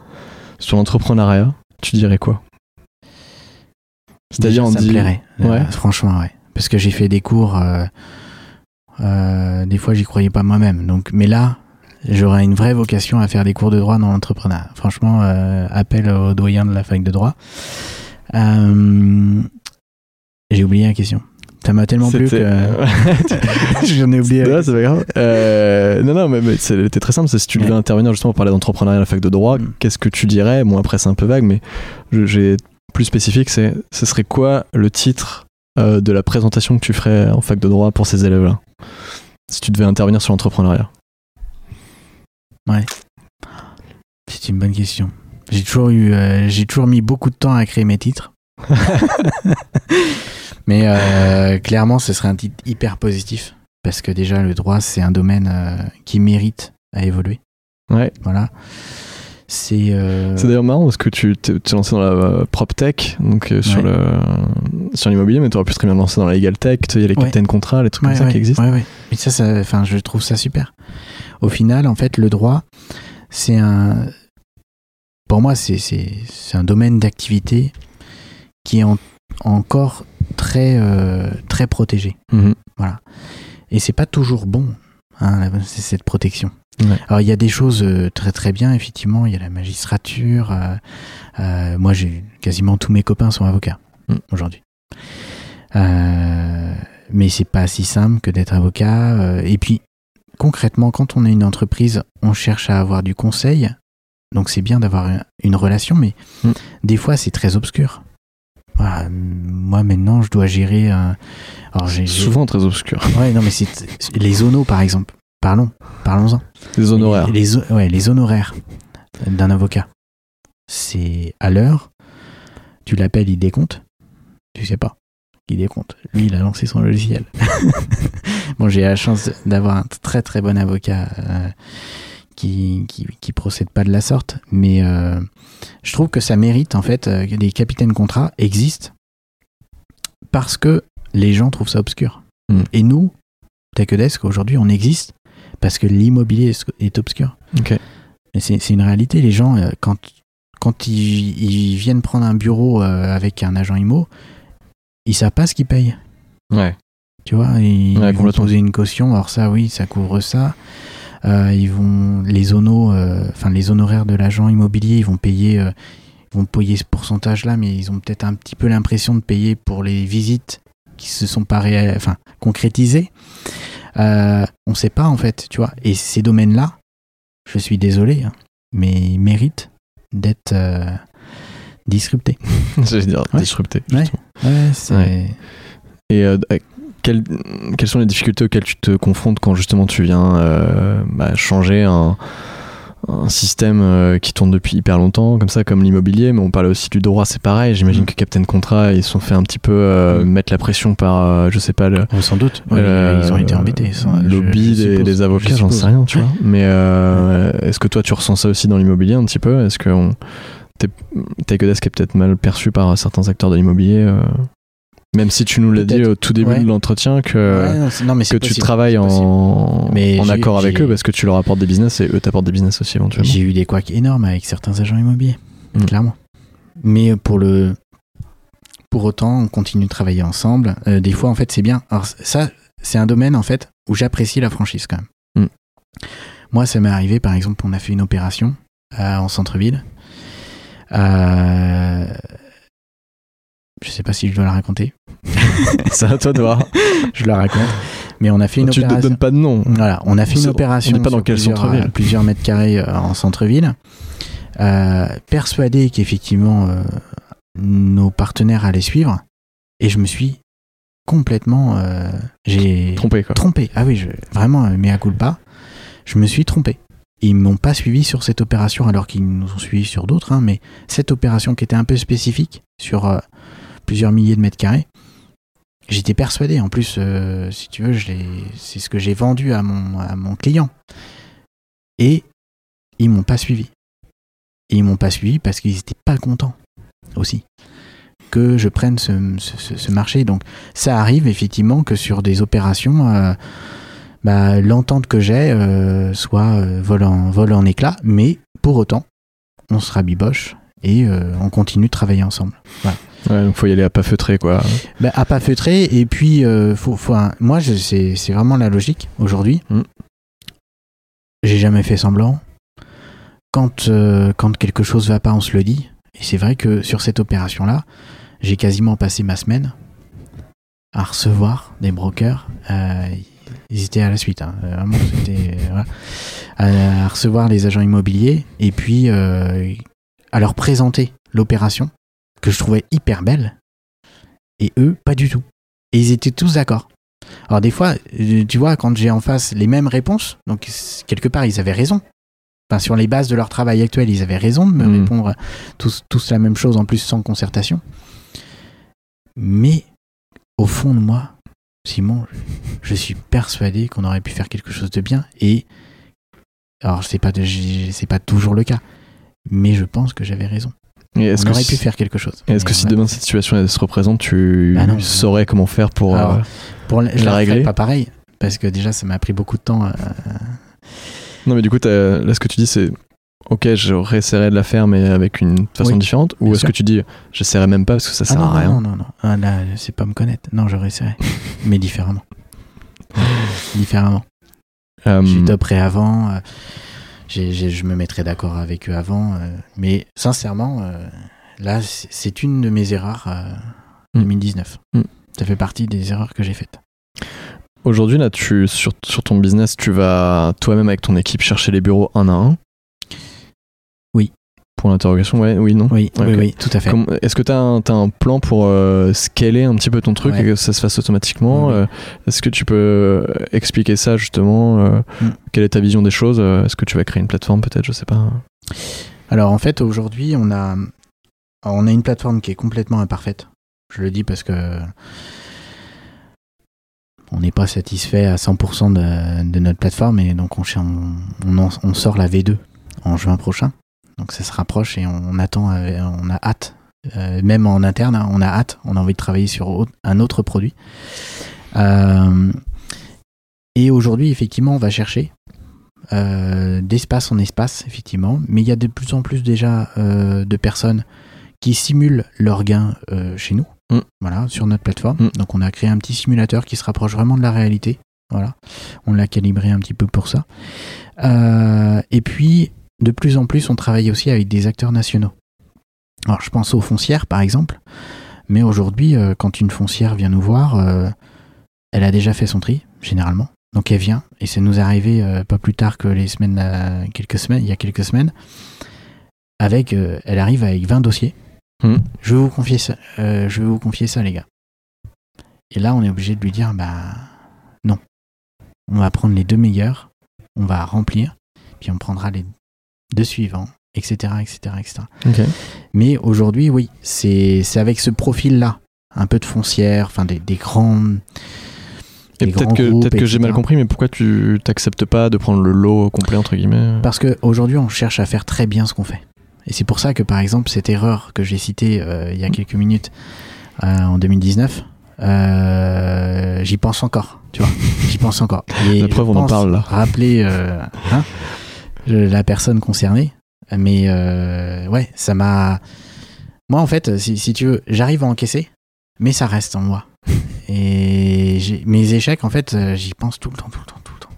[SPEAKER 1] sur l'entrepreneuriat, tu dirais quoi? C'est-à-dire, on
[SPEAKER 2] ça
[SPEAKER 1] dit.
[SPEAKER 2] me plairait.
[SPEAKER 1] Ouais.
[SPEAKER 2] Euh, franchement, ouais. Parce que j'ai fait des cours, euh, euh, des fois, j'y croyais pas moi-même. Donc, mais là, j'aurais une vraie vocation à faire des cours de droit dans l'entrepreneuriat. Franchement, euh, appel au doyen de la fac de droit. Euh, j'ai oublié la question. Ça m'a tellement plu que <laughs> j'en ai <laughs> oublié.
[SPEAKER 1] Ouais, c'est pas grave. Euh, non, non, mais, mais c'était très simple. C'est si tu devais
[SPEAKER 2] Ouais.
[SPEAKER 1] intervenir justement pour parler d'entrepreneuriat à la fac de droit,
[SPEAKER 2] Mm.
[SPEAKER 1] qu'est-ce que tu dirais? Bon, après, c'est un peu vague, mais j'ai plus spécifique. C'est ce serait quoi le titre euh, de la présentation que tu ferais en fac de droit pour ces élèves-là? Si tu devais intervenir sur l'entrepreneuriat.
[SPEAKER 2] C'est une bonne question. J'ai toujours eu, euh, j'ai toujours mis beaucoup de temps à créer mes titres. <laughs> Mais euh, clairement, ce serait un titre hyper positif parce que déjà le droit, c'est un domaine euh, qui mérite à évoluer.
[SPEAKER 1] Ouais.
[SPEAKER 2] Voilà. C'est. euh,
[SPEAKER 1] d'ailleurs marrant parce que tu t'es lancé dans la euh, prop tech, donc euh, sur
[SPEAKER 2] Ouais.
[SPEAKER 1] le sur l'immobilier, mais tu aurais pu très bien lancer dans la legal tech. Il y a les
[SPEAKER 2] Ouais.
[SPEAKER 1] captains contrats, les trucs
[SPEAKER 2] ouais,
[SPEAKER 1] comme ça qui existent.
[SPEAKER 2] ouais, ouais. Mais ça, ça, enfin, je trouve ça super. Au final, en fait, le droit, c'est un. Pour moi, c'est un domaine d'activité qui est en- encore très euh, très protégé.
[SPEAKER 1] Mhm.
[SPEAKER 2] Et c'est pas toujours bon, hein, c'est cette protection.
[SPEAKER 1] Ouais.
[SPEAKER 2] Alors il y a des choses euh, très très bien, effectivement, il y a la magistrature. euh, moi, j'ai quasiment tous mes copains sont avocats
[SPEAKER 1] Mm.
[SPEAKER 2] aujourd'hui. Mais c'est pas si simple que d'être avocat. et puis concrètement, quand on est une entreprise, on cherche à avoir du conseil. Donc c'est bien d'avoir un- une relation, mais
[SPEAKER 1] Mm.
[SPEAKER 2] des fois c'est très obscur. Moi maintenant, je dois gérer un. Alors j'ai
[SPEAKER 1] Souvent très obscur. <laughs>
[SPEAKER 2] Ouais, non, mais c'est les zonos, par exemple. parlons, parlons-en.
[SPEAKER 1] Les honoraires.
[SPEAKER 2] Les, les, ouais, les honoraires d'un avocat. C'est à l'heure, tu l'appelles, il décompte. Tu sais pas. Il décompte. Lui, il a lancé son logiciel. <laughs> bon, j'ai la chance d'avoir un très très bon avocat euh, qui, qui, qui, procède pas de la sorte. Mais euh, je trouve que ça mérite, en fait, euh, que des capitaines contrats existent parce que les gens trouvent ça obscur.
[SPEAKER 1] Mm.
[SPEAKER 2] Et nous, Desk, aujourd'hui, on existe parce que l'immobilier est, obscur.
[SPEAKER 1] Ok.
[SPEAKER 2] Mais c'est une réalité. Les gens, euh, quand, quand ils, ils viennent prendre un bureau euh, avec un agent IMO, ils savent pas ce qu'ils payent.
[SPEAKER 1] Ouais.
[SPEAKER 2] Tu vois, ils,
[SPEAKER 1] Ouais,
[SPEAKER 2] ils vont poser une caution. Alors ça, oui, ça couvre ça. Euh, ils vont les honos, euh, enfin les honoraires de l'agent immobilier, ils vont payer, euh, vont payer ce pourcentage-là, mais ils ont peut-être un petit peu l'impression de payer pour les visites qui se sont pas réelles, enfin concrétisées. Euh, on sait pas en fait, tu vois. Et ces domaines-là, je suis désolé, hein, mais ils méritent d'être euh, disruptés. <laughs>
[SPEAKER 1] J'allais dire
[SPEAKER 2] Ouais.
[SPEAKER 1] disrupté.
[SPEAKER 2] Ouais. Ouais.
[SPEAKER 1] Et euh, quelles, quelles sont les difficultés auxquelles tu te confrontes quand justement tu viens euh, bah, changer un, un système euh, qui tourne depuis hyper longtemps, comme ça, comme l'immobilier, mais on parlait aussi du droit, c'est pareil. J'imagine
[SPEAKER 2] Mm.
[SPEAKER 1] que Captain Contrat, ils se sont fait un petit peu euh,
[SPEAKER 2] Mm.
[SPEAKER 1] mettre la pression par, je sais pas, le
[SPEAKER 2] Oh, sans doute. Ils ont été embêtés. sans-
[SPEAKER 1] lobby
[SPEAKER 2] je
[SPEAKER 1] des, avocats,
[SPEAKER 2] Je
[SPEAKER 1] j'en sais rien, tu vois. Mais est-ce que toi tu ressens ça aussi dans l'immobilier un petit peu? Est-ce que on, t'es- Takeodesk est peut-être mal perçu par certains acteurs de l'immobilier Même si tu nous l'as dit au tout début
[SPEAKER 2] Ouais.
[SPEAKER 1] de l'entretien que,
[SPEAKER 2] Ouais, non, c'est- non, mais
[SPEAKER 1] que tu travailles en,
[SPEAKER 2] Mais
[SPEAKER 1] en accord avec eux parce que tu leur apportes des business et eux t'apportent des business aussi éventuellement.
[SPEAKER 2] J'ai eu des couacs énormes avec certains agents immobiliers,
[SPEAKER 1] Mm.
[SPEAKER 2] clairement. Mais pour le, pour autant, on continue de travailler ensemble. Euh, des fois, en fait, c'est bien. Alors ça, c'est un domaine en fait où j'apprécie la franchise quand même.
[SPEAKER 1] Mm.
[SPEAKER 2] Moi, ça m'est arrivé, par exemple, on a fait une opération euh, en centre-ville. Euh, je sais pas si je dois la raconter. <laughs>
[SPEAKER 1] C'est à toi de voir.
[SPEAKER 2] Je la raconte. Mais on a fait une
[SPEAKER 1] tu ne
[SPEAKER 2] opération.
[SPEAKER 1] donnes pas de nom.
[SPEAKER 2] Voilà, on a fait
[SPEAKER 1] On
[SPEAKER 2] une opération
[SPEAKER 1] on pas dans
[SPEAKER 2] sur
[SPEAKER 1] quel
[SPEAKER 2] plusieurs,
[SPEAKER 1] centre-ville.
[SPEAKER 2] euh, plusieurs mètres carrés euh, en centre-ville, euh, persuadé qu'effectivement euh, nos partenaires allaient suivre, et je me suis complètement, euh, j'ai
[SPEAKER 1] Trompé quoi.
[SPEAKER 2] trompé. Ah oui, je, vraiment, mea culpa, je me suis trompé. Ils m'ont pas suivi sur cette opération alors qu'ils nous ont suivis sur d'autres, hein, mais cette opération qui était un peu spécifique sur plusieurs milliers de mètres carrés, j'étais persuadé. En plus, euh, si tu veux, c'est ce que j'ai vendu à mon, à mon client. Et ils m'ont pas suivi. Et ils m'ont pas suivi parce qu'ils étaient pas contents aussi que je prenne ce, ce- marché. Donc ça arrive effectivement que sur des opérations, euh, bah, l'entente que j'ai euh, soit euh, vol, en, en éclat, mais pour autant, on se rabiboche et on continue de travailler ensemble.
[SPEAKER 1] Ouais, donc faut y aller à pas feutrer quoi.
[SPEAKER 2] Bah, à pas feutrer, et puis euh, faut, faut un- moi c'est vraiment la logique aujourd'hui.
[SPEAKER 1] Mm.
[SPEAKER 2] J'ai jamais fait semblant. Quand, euh, quand quelque chose va pas, on se le dit. Et c'est vrai que sur cette opération-là, j'ai quasiment passé ma semaine à recevoir des brokers. Euh, ils étaient à la suite, hein. Euh, vraiment, c'était voilà. à, à recevoir les agents immobiliers et puis à leur présenter l'opération que je trouvais hyper belle et eux pas du tout. Et ils étaient tous d'accord. Alors des fois, euh, tu vois, quand j'ai en face les mêmes réponses, donc quelque part ils avaient raison. Enfin, sur les bases de leur travail actuel, ils avaient raison de me
[SPEAKER 1] Mhm.
[SPEAKER 2] répondre tous, tous la même chose en plus sans concertation. Mais au fond de moi, Simon, je suis persuadé qu'on aurait pu faire quelque chose de bien. Et alors, c'est pas, de- j'ai- c'est pas toujours le cas, mais je pense que j'avais raison.
[SPEAKER 1] Et est-ce
[SPEAKER 2] On
[SPEAKER 1] que
[SPEAKER 2] aurait
[SPEAKER 1] si-
[SPEAKER 2] pu faire quelque chose.
[SPEAKER 1] et est-ce que si demain cette situation elle se représente, tu
[SPEAKER 2] Bah non.
[SPEAKER 1] saurais comment faire pour euh,
[SPEAKER 2] Pour la, je
[SPEAKER 1] la régler
[SPEAKER 2] pas pareil parce que déjà ça m'a pris beaucoup de temps. euh,
[SPEAKER 1] Non, mais du coup, t'as- là, ce que tu dis, c'est ok, j'aurais essayé de la faire, mais avec une façon
[SPEAKER 2] Oui,
[SPEAKER 1] différente Ou est-ce
[SPEAKER 2] sûr.
[SPEAKER 1] que tu dis, j'essaierai même pas parce que ça
[SPEAKER 2] Ah
[SPEAKER 1] sert
[SPEAKER 2] non,
[SPEAKER 1] à rien
[SPEAKER 2] non, non, non, non. Ah, là, c'est pas me connaître. Non, j'aurais essayé. <laughs> Mais différemment. différemment.
[SPEAKER 1] Euh,
[SPEAKER 2] Je toperai avant. euh, je me mettrai d'accord avec eux avant. euh, mais sincèrement, euh, là, c'est une de mes erreurs euh,
[SPEAKER 1] Mm.
[SPEAKER 2] 2019.
[SPEAKER 1] Mm.
[SPEAKER 2] Ça fait partie des erreurs que j'ai faites.
[SPEAKER 1] Aujourd'hui, là, tu, sur, sur ton business, tu vas toi-même avec ton équipe chercher les bureaux un à un D'interrogation, ouais, oui, non
[SPEAKER 2] Oui, oui, oui, tout à fait.
[SPEAKER 1] Est-ce que tu as, un plan pour euh, scaler un petit peu ton truc
[SPEAKER 2] Ouais.
[SPEAKER 1] et que ça se fasse automatiquement euh, Est-ce que tu peux euh, expliquer ça justement euh,
[SPEAKER 2] Mm.
[SPEAKER 1] Quelle est ta vision des choses Est-ce que tu vas créer une plateforme peut-être Je sais pas.
[SPEAKER 2] Alors en fait, aujourd'hui, on a, on a une plateforme qui est complètement imparfaite. Je le dis parce que on n'est pas satisfait à 100% de, de notre plateforme et donc on sort la V2 en juin prochain. Donc ça se rapproche et on, on attend, euh, on a hâte, euh, même en interne, hein, on a hâte, on a envie de travailler sur un autre produit. Euh, et aujourd'hui, effectivement, on va chercher euh, d'espace en espace, effectivement, mais il y a de plus en plus déjà de personnes qui simulent leurs gains chez nous,
[SPEAKER 1] Mm.
[SPEAKER 2] voilà, sur notre plateforme.
[SPEAKER 1] Mm.
[SPEAKER 2] Donc on a créé un petit simulateur qui se rapproche vraiment de la réalité, voilà. On l'a calibré un petit peu pour ça. Et puis, de plus en plus, on travaille aussi avec des acteurs nationaux. Alors, je pense aux foncières, par exemple, mais aujourd'hui, euh, quand une foncière vient nous voir, euh, elle a déjà fait son tri, généralement. Donc elle vient, et ça nous est arrivé euh, pas plus tard que les semaines, quelques semaines, il y a quelques semaines, avec, elle arrive avec 20 dossiers.
[SPEAKER 1] Mhm.
[SPEAKER 2] Je vais vous confier ça, je vais vous confier ça, les gars. Et là, on est obligé de lui dire, bah non, on va prendre les deux meilleurs, on va remplir, puis on prendra les deux suivants, etc., etc., etc. Mais aujourd'hui, oui, c'est c'est avec ce profil-là, un peu de foncière, enfin des, des grands.
[SPEAKER 1] Et peut-être que, peut-être que j'ai mal compris, mais pourquoi tu t'acceptes pas de prendre le lot complet entre guillemets
[SPEAKER 2] Parce qu'aujourd'hui, on cherche à faire très bien ce qu'on fait. Et c'est pour ça que, par exemple, cette erreur que j'ai citée euh, il y a quelques minutes euh, en 2019, euh, j'y pense encore, tu vois. J'y pense encore. <laughs> Et
[SPEAKER 1] La preuve, on en parle, là.
[SPEAKER 2] Rappeler euh, hein, la personne concernée. Mais euh, ouais, ça m'a. Moi, en fait, si, si tu veux, j'arrive à encaisser, mais ça reste en moi. <laughs> Et mes échecs, en fait, euh, j'y pense tout le temps, tout le temps, tout le temps.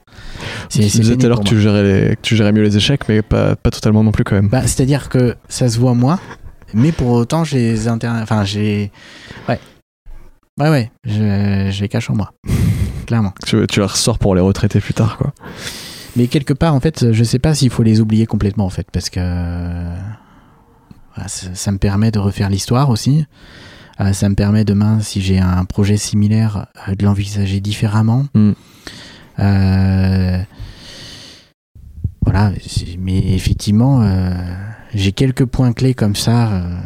[SPEAKER 1] Tu disais tout à l'heure que
[SPEAKER 2] moi.
[SPEAKER 1] tu, gérais les- que tu gérais mieux les échecs, mais pas, pas totalement non plus quand même.
[SPEAKER 2] Bah, c'est-à-dire que ça se voit moins, mais pour autant, j'ai les inter... Enfin, j'ai. Ouais. Ouais, ouais, je, je les cache en moi. <laughs> Clairement.
[SPEAKER 1] Tu, tu la ressors pour les retraiter plus tard, quoi.
[SPEAKER 2] Mais quelque part, en fait, je sais pas s'il faut les oublier complètement, en fait, parce que. voilà, ça, ça me permet de refaire l'histoire aussi. Euh, ça me permet demain, si j'ai un projet similaire, euh, de l'envisager différemment.
[SPEAKER 1] Mm.
[SPEAKER 2] Euh, voilà, mais effectivement, euh, j'ai quelques points clés comme ça euh,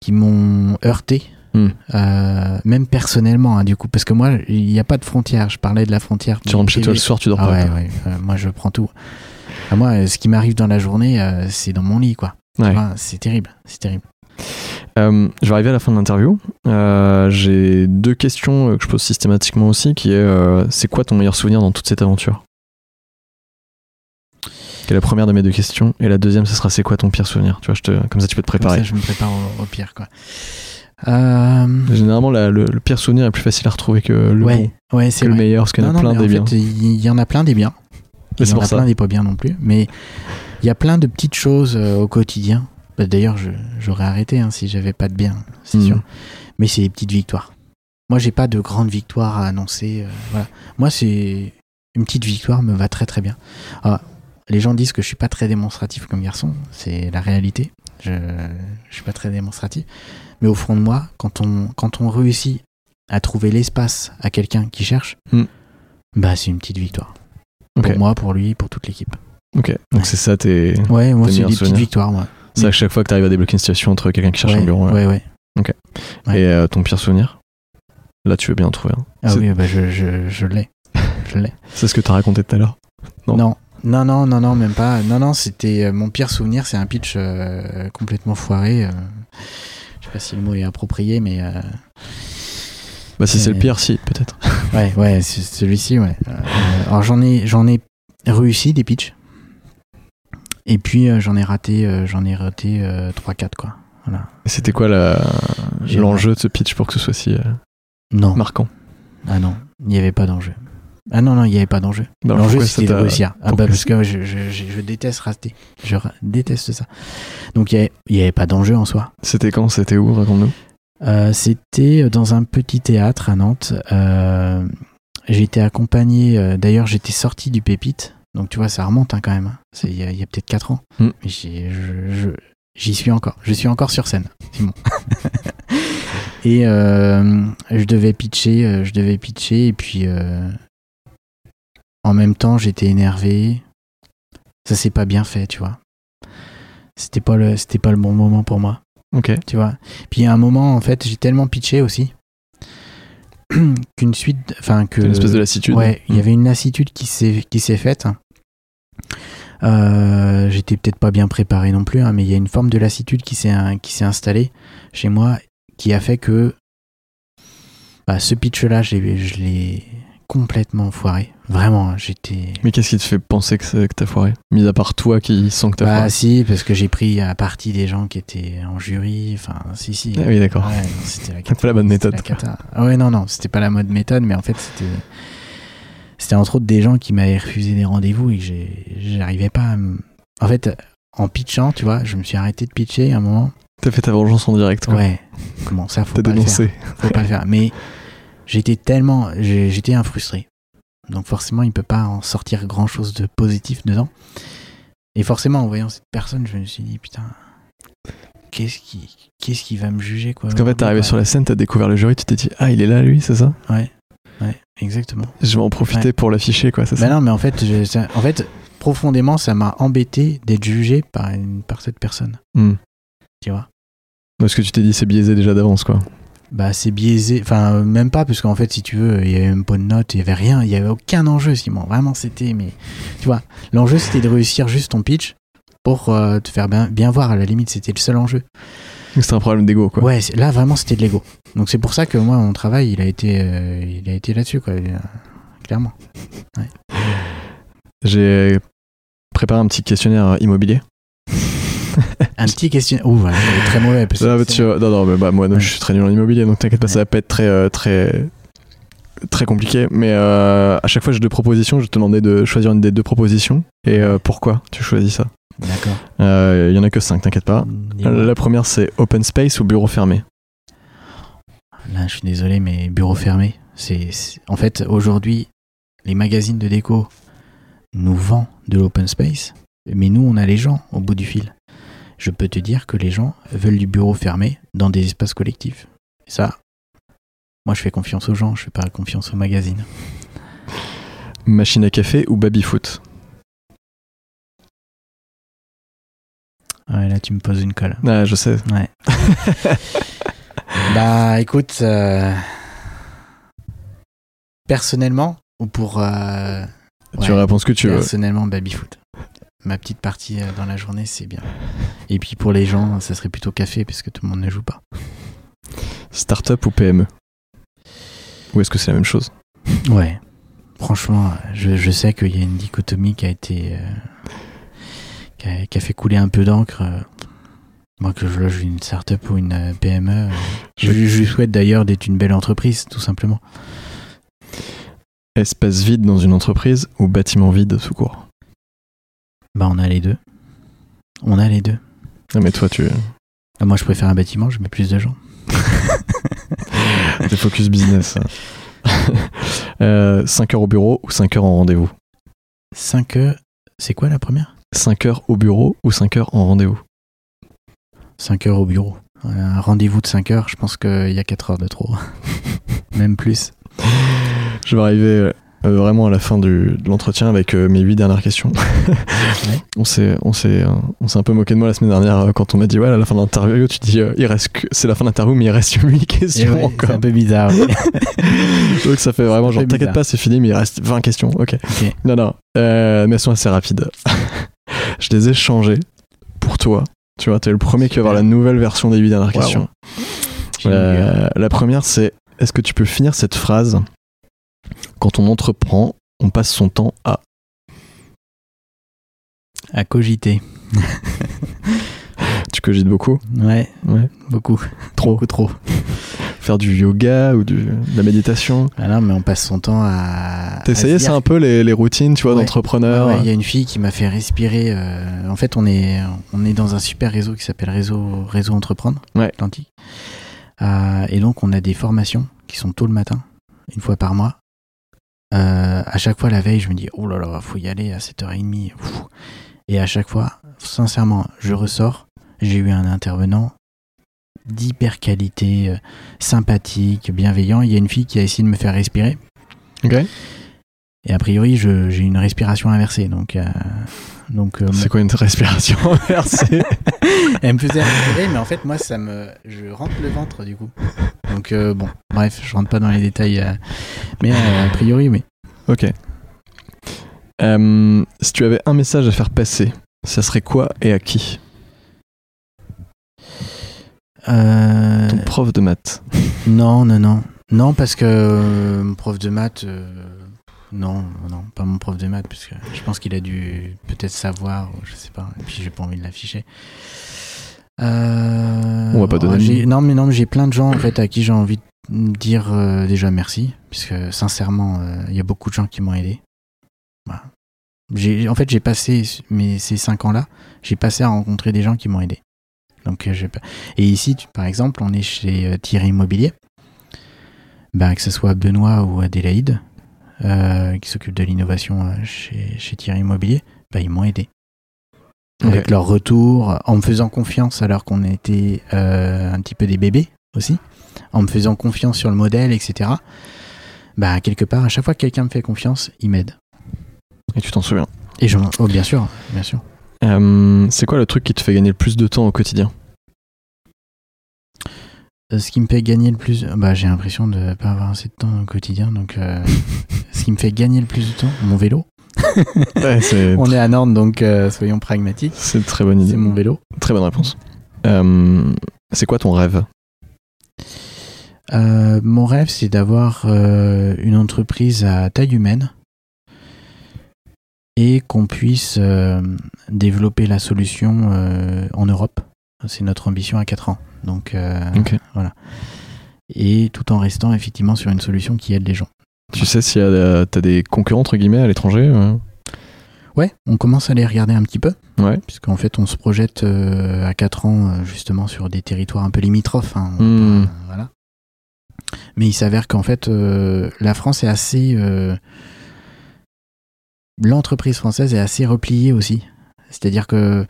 [SPEAKER 2] qui m'ont heurté,
[SPEAKER 1] Mm.
[SPEAKER 2] euh, même personnellement, hein, du coup, parce que moi, il n'y a pas de frontière. Je parlais de la frontière.
[SPEAKER 1] Tu rentres chez toi le soir, tu dors
[SPEAKER 2] Ah
[SPEAKER 1] pas.
[SPEAKER 2] ouais, euh, moi, je prends tout. Moi, ce qui m'arrive dans la journée, euh, c'est dans mon lit, quoi.
[SPEAKER 1] Ouais.
[SPEAKER 2] c'est terrible, c'est terrible.
[SPEAKER 1] Je vais arriver à la fin de l'interview. J'ai deux questions que je pose systématiquement aussi, qui est c'est quoi ton meilleur souvenir dans toute cette aventure? C'est la première de mes deux questions. Et la deuxième, ce sera c'est quoi ton pire souvenir? Tu vois, je te, comme ça tu peux te
[SPEAKER 2] Comme
[SPEAKER 1] préparer.
[SPEAKER 2] ça, je me prépare au, au pire, quoi. Euh,
[SPEAKER 1] Généralement, la- le, le pire souvenir est plus facile à retrouver que le,
[SPEAKER 2] ouais, ouais,
[SPEAKER 1] bon,
[SPEAKER 2] c'est
[SPEAKER 1] que le meilleur, parce qu'il y en a plein des
[SPEAKER 2] en
[SPEAKER 1] biens.
[SPEAKER 2] il y en a plein des biens. Il y en a plein des pas bien non plus. Mais il y a plein de petites choses euh, au quotidien. Bah, D'ailleurs, j'aurais arrêté hein, si j'avais pas de bien, c'est
[SPEAKER 1] Mhm.
[SPEAKER 2] sûr. Mais c'est des petites victoires. Moi, j'ai pas de grandes victoires à annoncer. euh, voilà. Moi, c'est une petite victoire me va très très bien. Ah, les gens disent que je suis pas très démonstratif comme garçon. C'est la réalité. Je, je suis pas très démonstratif. Mais au fond de moi, quand on, quand on réussit à trouver l'espace à quelqu'un qui cherche,
[SPEAKER 1] Mhm.
[SPEAKER 2] bah c'est une petite victoire.
[SPEAKER 1] Ok.
[SPEAKER 2] Pour moi, pour lui, pour toute l'équipe.
[SPEAKER 1] Ok, donc
[SPEAKER 2] Ouais.
[SPEAKER 1] c'est ça, t'es.
[SPEAKER 2] Ouais, moi, c'est des petites victoires, moi.
[SPEAKER 1] C'est à chaque fois que tu arrives à débloquer une situation entre quelqu'un qui cherche
[SPEAKER 2] ouais,
[SPEAKER 1] un bureau.
[SPEAKER 2] ouais, ouais. ouais.
[SPEAKER 1] Et euh, ton pire souvenir? Là, tu veux bien en trouver un.
[SPEAKER 2] Ah oui, bah je, je, je l'ai. Je l'ai. <laughs>
[SPEAKER 1] C'est ce que tu as raconté tout à l'heure? Non.
[SPEAKER 2] Non. Non, non, non, non, même pas. Non, non, c'était euh, mon pire souvenir, c'est un pitch euh, complètement foiré. euh. je sais pas si le mot est approprié, mais euh,
[SPEAKER 1] Bah, si c'est le pire, si, peut-être. <laughs>
[SPEAKER 2] ouais, ouais, c'est- celui-ci, ouais. Alors j'en ai, j'en ai réussi des pitchs. Et puis j'en ai raté, j'en ai raté 3-4 quoi. Voilà.
[SPEAKER 1] Et C'était quoi la- l'enjeu de ce pitch pour que ce soit si
[SPEAKER 2] Non.
[SPEAKER 1] marquant?
[SPEAKER 2] Ah non, il n'y avait pas d'enjeu. Ah non, non, il n'y avait pas d'enjeu.
[SPEAKER 1] Bah,
[SPEAKER 2] L'enjeu, c'était de réussir. Ah bah, parce que je, je, je, je déteste rater. Je déteste ça. Donc, il n'y avait, y avait pas d'enjeu en soi.
[SPEAKER 1] C'était quand? C'était où? Raconte-nous.
[SPEAKER 2] Euh, c'était dans un petit théâtre à Nantes. Euh, j'ai été accompagné. euh, D'ailleurs, j'étais sorti du Pépite. Donc, tu vois, ça remonte hein, quand même. C'est- Il y a, peut-être 4 ans.
[SPEAKER 1] Mm.
[SPEAKER 2] Mais je, J'y suis encore. Je suis encore sur scène, <laughs> et euh, je devais pitcher, je devais pitcher, et puis en même temps, j'étais énervé. Ça s'est pas bien fait, tu vois. C'était pas le, c'était pas le bon moment pour moi,
[SPEAKER 1] Ok.
[SPEAKER 2] tu vois. Puis à un moment, en fait, j'ai tellement pitché aussi <clears throat> qu'une suite, enfin que
[SPEAKER 1] Une espèce de lassitude.
[SPEAKER 2] Ouais, il y
[SPEAKER 1] Mm.
[SPEAKER 2] avait une lassitude qui s'est qui s'est faite. Euh, J'étais peut-être pas bien préparé non plus, hein, mais il y a une forme de lassitude qui s'est qui s'est installée chez moi, qui a fait que bah, ce pitch-là, je l'ai complètement foiré. Vraiment, j'étais.
[SPEAKER 1] Mais qu'est-ce qui te fait penser que, c'est- que t'as foiré? Mis à part toi qui sens que t'as
[SPEAKER 2] Bah
[SPEAKER 1] foiré.
[SPEAKER 2] si, parce que j'ai pris à partie des gens qui étaient en jury. Enfin, si, si.
[SPEAKER 1] Ah oui, d'accord.
[SPEAKER 2] Ouais, c'était la <laughs>
[SPEAKER 1] pas la bonne méthode.
[SPEAKER 2] la cata. Ah ouais, non, non, c'était pas la mode méthode, mais en fait, c'était. C'était entre autres des gens qui m'avaient refusé des rendez-vous et que j'arrivais pas à me- En fait, en pitchant, tu vois, je me suis arrêté de pitcher à un moment.
[SPEAKER 1] T'as fait ta vengeance en direct. quoi.
[SPEAKER 2] Ouais, comment ça, faut pas le faire.
[SPEAKER 1] dénoncé.
[SPEAKER 2] Faut pas le faire. Mais j'étais tellement. J'étais un frustré. Donc forcément, il peut pas en sortir grand chose de positif dedans. Et forcément, en voyant cette personne, je me suis dit, putain, qu'est-ce qui, qu'est-ce qui va me juger, quoi.
[SPEAKER 1] Parce qu'en fait, t'es arrivé sur la scène, t'as découvert le jury, tu t'es dit, ah, il est là, lui, c'est ça?
[SPEAKER 2] Ouais, ouais, exactement.
[SPEAKER 1] Je vais en profiter
[SPEAKER 2] Ouais.
[SPEAKER 1] pour l'afficher, quoi, c'est
[SPEAKER 2] Bah
[SPEAKER 1] ça?
[SPEAKER 2] non, mais en fait, je- ça- en fait, profondément, ça m'a embêté d'être jugé par, une, par cette personne.
[SPEAKER 1] Hmm.
[SPEAKER 2] Tu vois?
[SPEAKER 1] Parce que tu t'es dit, c'est biaisé déjà d'avance, quoi.
[SPEAKER 2] Bah, c'est biaisé. Enfin, euh, même pas, parce qu'en fait, si tu veux, il y avait même pas de notes, il y avait rien, il y avait aucun enjeu, Simon. Vraiment, c'était. Mais tu vois, l'enjeu, c'était de réussir juste ton pitch pour euh, te faire bien, bien voir. À la limite, c'était le seul enjeu.
[SPEAKER 1] C'était un problème d'ego, quoi.
[SPEAKER 2] Ouais, là, vraiment, c'était de l'ego. Donc, c'est pour ça que moi, mon travail, il a été, euh, il a été là-dessus, quoi. Clairement.
[SPEAKER 1] J'ai préparé un petit questionnaire immobilier.
[SPEAKER 2] Un petit question. Ouh, est très mauvais. parce
[SPEAKER 1] tu non, non, mais bah, moi, non,
[SPEAKER 2] Ouais.
[SPEAKER 1] je suis très nul en immobilier, donc t'inquiète pas,
[SPEAKER 2] Ouais.
[SPEAKER 1] ça va pas être très, euh, très, très compliqué. Mais euh, à chaque fois j'ai deux propositions, je te demandais de choisir une des deux propositions. Et euh, pourquoi tu choisis ça?
[SPEAKER 2] D'accord.
[SPEAKER 1] Il y en a que cinq, t'inquiète pas. La première, c'est open space ou bureau fermé?
[SPEAKER 2] Là, je suis désolé, mais bureau fermé. C'est- en fait aujourd'hui, les magazines de déco nous vendent de l'open space, mais nous, on a les gens au bout du fil. Je peux te dire que les gens veulent du bureau fermé dans des espaces collectifs. Et ça, moi, je fais confiance aux gens, je fais pas confiance aux magazines.
[SPEAKER 1] Machine à café ou baby-foot
[SPEAKER 2] Ouais, là, tu me poses une colle.
[SPEAKER 1] Ah, je sais.
[SPEAKER 2] Ouais. <laughs> bah, écoute, euh, personnellement, ou pour euh,
[SPEAKER 1] Tu réponds ce que tu veux.
[SPEAKER 2] Personnellement, baby-foot. Ma petite partie euh, dans la journée, c'est bien. Et puis pour les gens, ça serait plutôt café, parce que tout le monde ne joue pas.
[SPEAKER 1] Startup ou PME Ou est-ce que c'est la même chose?
[SPEAKER 2] Ouais. Franchement, je, je sais qu'il y a une dichotomie qui a été. euh, qui, a, qui a fait couler un peu d'encre. Moi, que je loge une startup ou une euh, PME, je, je lui souhaite d'ailleurs d'être une belle entreprise, tout simplement.
[SPEAKER 1] Espace vide dans une entreprise ou bâtiment vide tout court
[SPEAKER 2] Bah, on a les deux. On a les deux.
[SPEAKER 1] Non, mais toi, tu
[SPEAKER 2] Ah, Moi, je préfère un bâtiment, je mets plus de gens.
[SPEAKER 1] es focus business. <laughs> euh, 5 heures au bureau ou 5 heures en rendez-vous?
[SPEAKER 2] 5 heures. C'est quoi la première?
[SPEAKER 1] 5 heures au bureau ou 5 heures en rendez-vous?
[SPEAKER 2] 5 heures au bureau. Un rendez-vous de 5 heures, je pense qu'il y a 4 heures de trop. <laughs> Même plus.
[SPEAKER 1] Je vais arriver euh, vraiment à la fin du, de l'entretien avec euh, mes 8 dernières questions. <laughs> On s'est on s'est euh, on s'est un peu moqué de moi la semaine dernière euh, quand on m'a dit ouais à la fin de l'interview tu dis euh, il reste que c'est la fin de l'interview mais il reste 8 <laughs>
[SPEAKER 2] Et
[SPEAKER 1] questions
[SPEAKER 2] ouais,
[SPEAKER 1] encore.
[SPEAKER 2] c'est un peu bizarre. ouais. <laughs>
[SPEAKER 1] Donc ça fait vraiment genre t'inquiète pas c'est fini mais il reste 20 questions. OK. Non non, mais elles sont assez rapides. Je les ai changées pour toi. Tu vois, t'es le premier qui va avoir la nouvelle version des 8 dernières
[SPEAKER 2] Wow.
[SPEAKER 1] questions. La première, c'est est-ce que tu peux finir cette phrase Quand on entreprend, on passe son temps à.
[SPEAKER 2] à cogiter. <laughs>
[SPEAKER 1] Tu cogites beaucoup
[SPEAKER 2] Ouais,
[SPEAKER 1] Ouais.
[SPEAKER 2] beaucoup.
[SPEAKER 1] Trop.
[SPEAKER 2] Beaucoup trop.
[SPEAKER 1] Faire du yoga ou du- de la méditation
[SPEAKER 2] Ah non, mais on passe son temps à.
[SPEAKER 1] Ça
[SPEAKER 2] dire-
[SPEAKER 1] un peu les, les routines, tu vois,
[SPEAKER 2] Ouais.
[SPEAKER 1] d'entrepreneur
[SPEAKER 2] Ouais, ouais, Il y a une fille qui m'a fait respirer. euh, en fait, on est, on est dans un super réseau qui s'appelle Réseau, réseau Entreprendre
[SPEAKER 1] Ouais.
[SPEAKER 2] Atlantique. Euh, et donc, on a des formations qui sont tôt le matin, une fois par mois. Euh, à chaque fois, la veille, je me dis, oh là là, faut y aller à 7h30. Ouf. Et à chaque fois, sincèrement, je ressors, j'ai eu un intervenant d'hyper qualité, euh, sympathique, bienveillant. Il y a une fille qui a essayé de me faire respirer. Et a priori, je- j'ai une respiration inversée. Donc, euh, donc euh,
[SPEAKER 1] C'est quoi une respiration <laughs> inversée
[SPEAKER 2] elle me faisait respirer, mais en fait, moi, ça me, je rentre le ventre du coup. Donc, euh, bon, bref, je rentre pas dans les détails. euh, mais a priori, oui.
[SPEAKER 1] Ok. Si tu avais un message à faire passer, ça serait quoi et à qui Ton prof de maths.
[SPEAKER 2] Non, non, non. Non, parce que mon prof de maths. Non, non, pas mon prof de maths, parce que je pense qu'il a dû peut-être savoir, ou je sais pas, et puis j'ai pas envie de l'afficher. Euh,
[SPEAKER 1] On va pas donner.
[SPEAKER 2] Non, mais non, j'ai plein de gens en fait à qui j'ai envie de dire euh, déjà merci, puisque sincèrement, euh, il y a beaucoup de gens qui m'ont aidé. Voilà. J'ai, en fait, j'ai passé mes, ces cinq ans-là, j'ai passé à rencontrer des gens qui m'ont aidé. Donc, euh, j'ai pas- Et ici, tu- par exemple, on est chez Thierry Immobilier. Ben, que ce soit Benoît ou Adélaïde, euh, qui s'occupent de l'innovation euh, chez, chez Thierry Immobilier, ben, ils m'ont aidé. Avec leur retour, en me faisant confiance alors qu'on était euh, un petit peu des bébés aussi, en me faisant confiance sur le modèle, etc. Bah, quelque part, à chaque fois que quelqu'un me fait confiance, il m'aide.
[SPEAKER 1] Et tu t'en souviens?
[SPEAKER 2] Et je, oh, bien sûr, bien sûr.
[SPEAKER 1] Euh, c'est quoi le truc qui te fait gagner le plus de temps au quotidien?
[SPEAKER 2] Ce qui me fait gagner le plus, bah, j'ai l'impression de pas avoir assez de temps au quotidien, donc euh, <laughs> ce qui me fait gagner le plus de temps, mon vélo. <laughs>
[SPEAKER 1] Ouais,
[SPEAKER 2] On est à Nantes, donc euh, soyons pragmatiques.
[SPEAKER 1] c'est une très bonne idée.
[SPEAKER 2] C'est mon vélo.
[SPEAKER 1] Très bonne réponse. Euh, c'est quoi ton rêve?
[SPEAKER 2] Euh, mon rêve, c'est d'avoir euh, une entreprise à taille humaine et qu'on puisse euh, développer la solution euh, en Europe. C'est notre ambition à 4 ans. Donc, euh, voilà. Et tout en restant effectivement sur une solution qui aide les gens.
[SPEAKER 1] Tu sais si t'as des concurrents entre guillemets à l'étranger euh
[SPEAKER 2] Ouais, on commence à les regarder un petit peu,
[SPEAKER 1] Ouais.
[SPEAKER 2] puisqu'en fait, on se projette euh, à 4 ans euh, justement sur des territoires un peu limitrophes. hein.
[SPEAKER 1] Hmm.
[SPEAKER 2] pas- voilà. Mais il s'avère qu'en fait, euh, la France est assez. euh, L'entreprise française est assez repliée aussi. C'est-à-dire que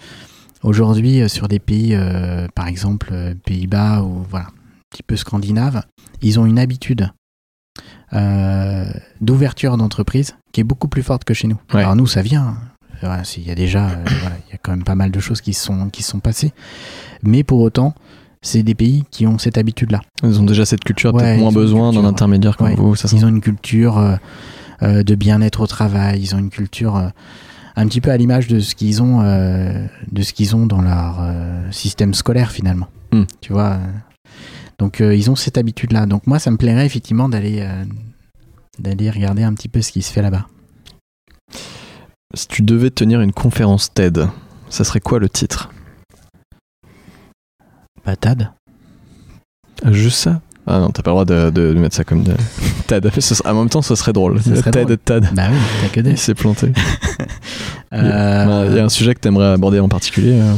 [SPEAKER 2] aujourd'hui, euh, sur des pays, euh, par exemple, euh, Pays-Bas ou voilà, un petit peu scandinaves, ils ont une habitude euh, d'ouverture d'entreprise qui est beaucoup plus forte que chez nous.
[SPEAKER 1] Ouais.
[SPEAKER 2] Alors nous, ça vient. Voilà, c'est- il y a déjà, euh, <coughs> voilà, il y a quand même pas mal de choses qui se sont qui sont passées. Mais pour autant, c'est des pays qui ont cette habitude-là.
[SPEAKER 1] Ils ont déjà cette culture,
[SPEAKER 2] Ouais,
[SPEAKER 1] peut-être moins besoin d'un intermédiaire comme
[SPEAKER 2] ouais.
[SPEAKER 1] vous, ça
[SPEAKER 2] Ils ont une culture de bien-être au travail. Ils ont une culture un petit peu à l'image de ce qu'ils ont, euh, de ce qu'ils ont dans leur euh, système scolaire finalement.
[SPEAKER 1] Hmm.
[SPEAKER 2] Tu vois. euh. donc euh, ils ont cette habitude-là. Donc moi, ça me plairait effectivement d'aller d'aller regarder un petit peu ce qui se fait là-bas.
[SPEAKER 1] Si tu devais tenir une conférence TED, ça serait quoi le titre? Ah, Juste ça Ah non, t'as pas le droit de, de- de mettre ça comme de... <laughs> Serait- en même temps, ce serait drôle.
[SPEAKER 2] Ce serait drôle.
[SPEAKER 1] TED.
[SPEAKER 2] Bah oui, t'as que des.
[SPEAKER 1] Il s'est planté. <laughs>
[SPEAKER 2] Euh,
[SPEAKER 1] Ouais, Il y a un sujet que t'aimerais aborder en particulier euh,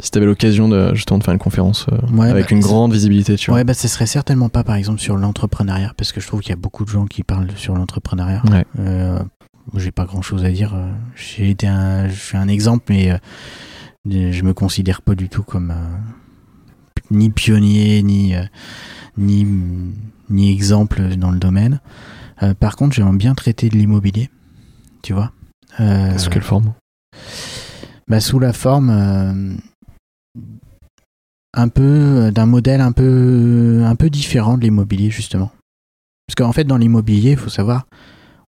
[SPEAKER 1] Si t'avais l'occasion de justement de faire une conférence euh,
[SPEAKER 2] Ouais,
[SPEAKER 1] avec
[SPEAKER 2] bah,
[SPEAKER 1] une grande visibilité, tu vois.
[SPEAKER 2] Ouais, bah ce serait certainement pas par exemple sur l'entrepreneuriat, parce que je trouve qu'il y a beaucoup de gens qui parlent sur l'entrepreneuriat.
[SPEAKER 1] Ouais.
[SPEAKER 2] J'ai pas grand chose à dire. J'ai été un, je suis un exemple, mais je me considère pas du tout comme ni pionnier, ni, euh, ni, ni exemple dans le domaine. Euh, par contre, j'aime bien traiter de l'immobilier, tu vois. Euh,
[SPEAKER 1] Sous quelle forme?
[SPEAKER 2] Bah, sous la forme euh, un peu d'un modèle un peu un peu différent de l'immobilier justement parce qu'en fait dans l'immobilier il faut savoir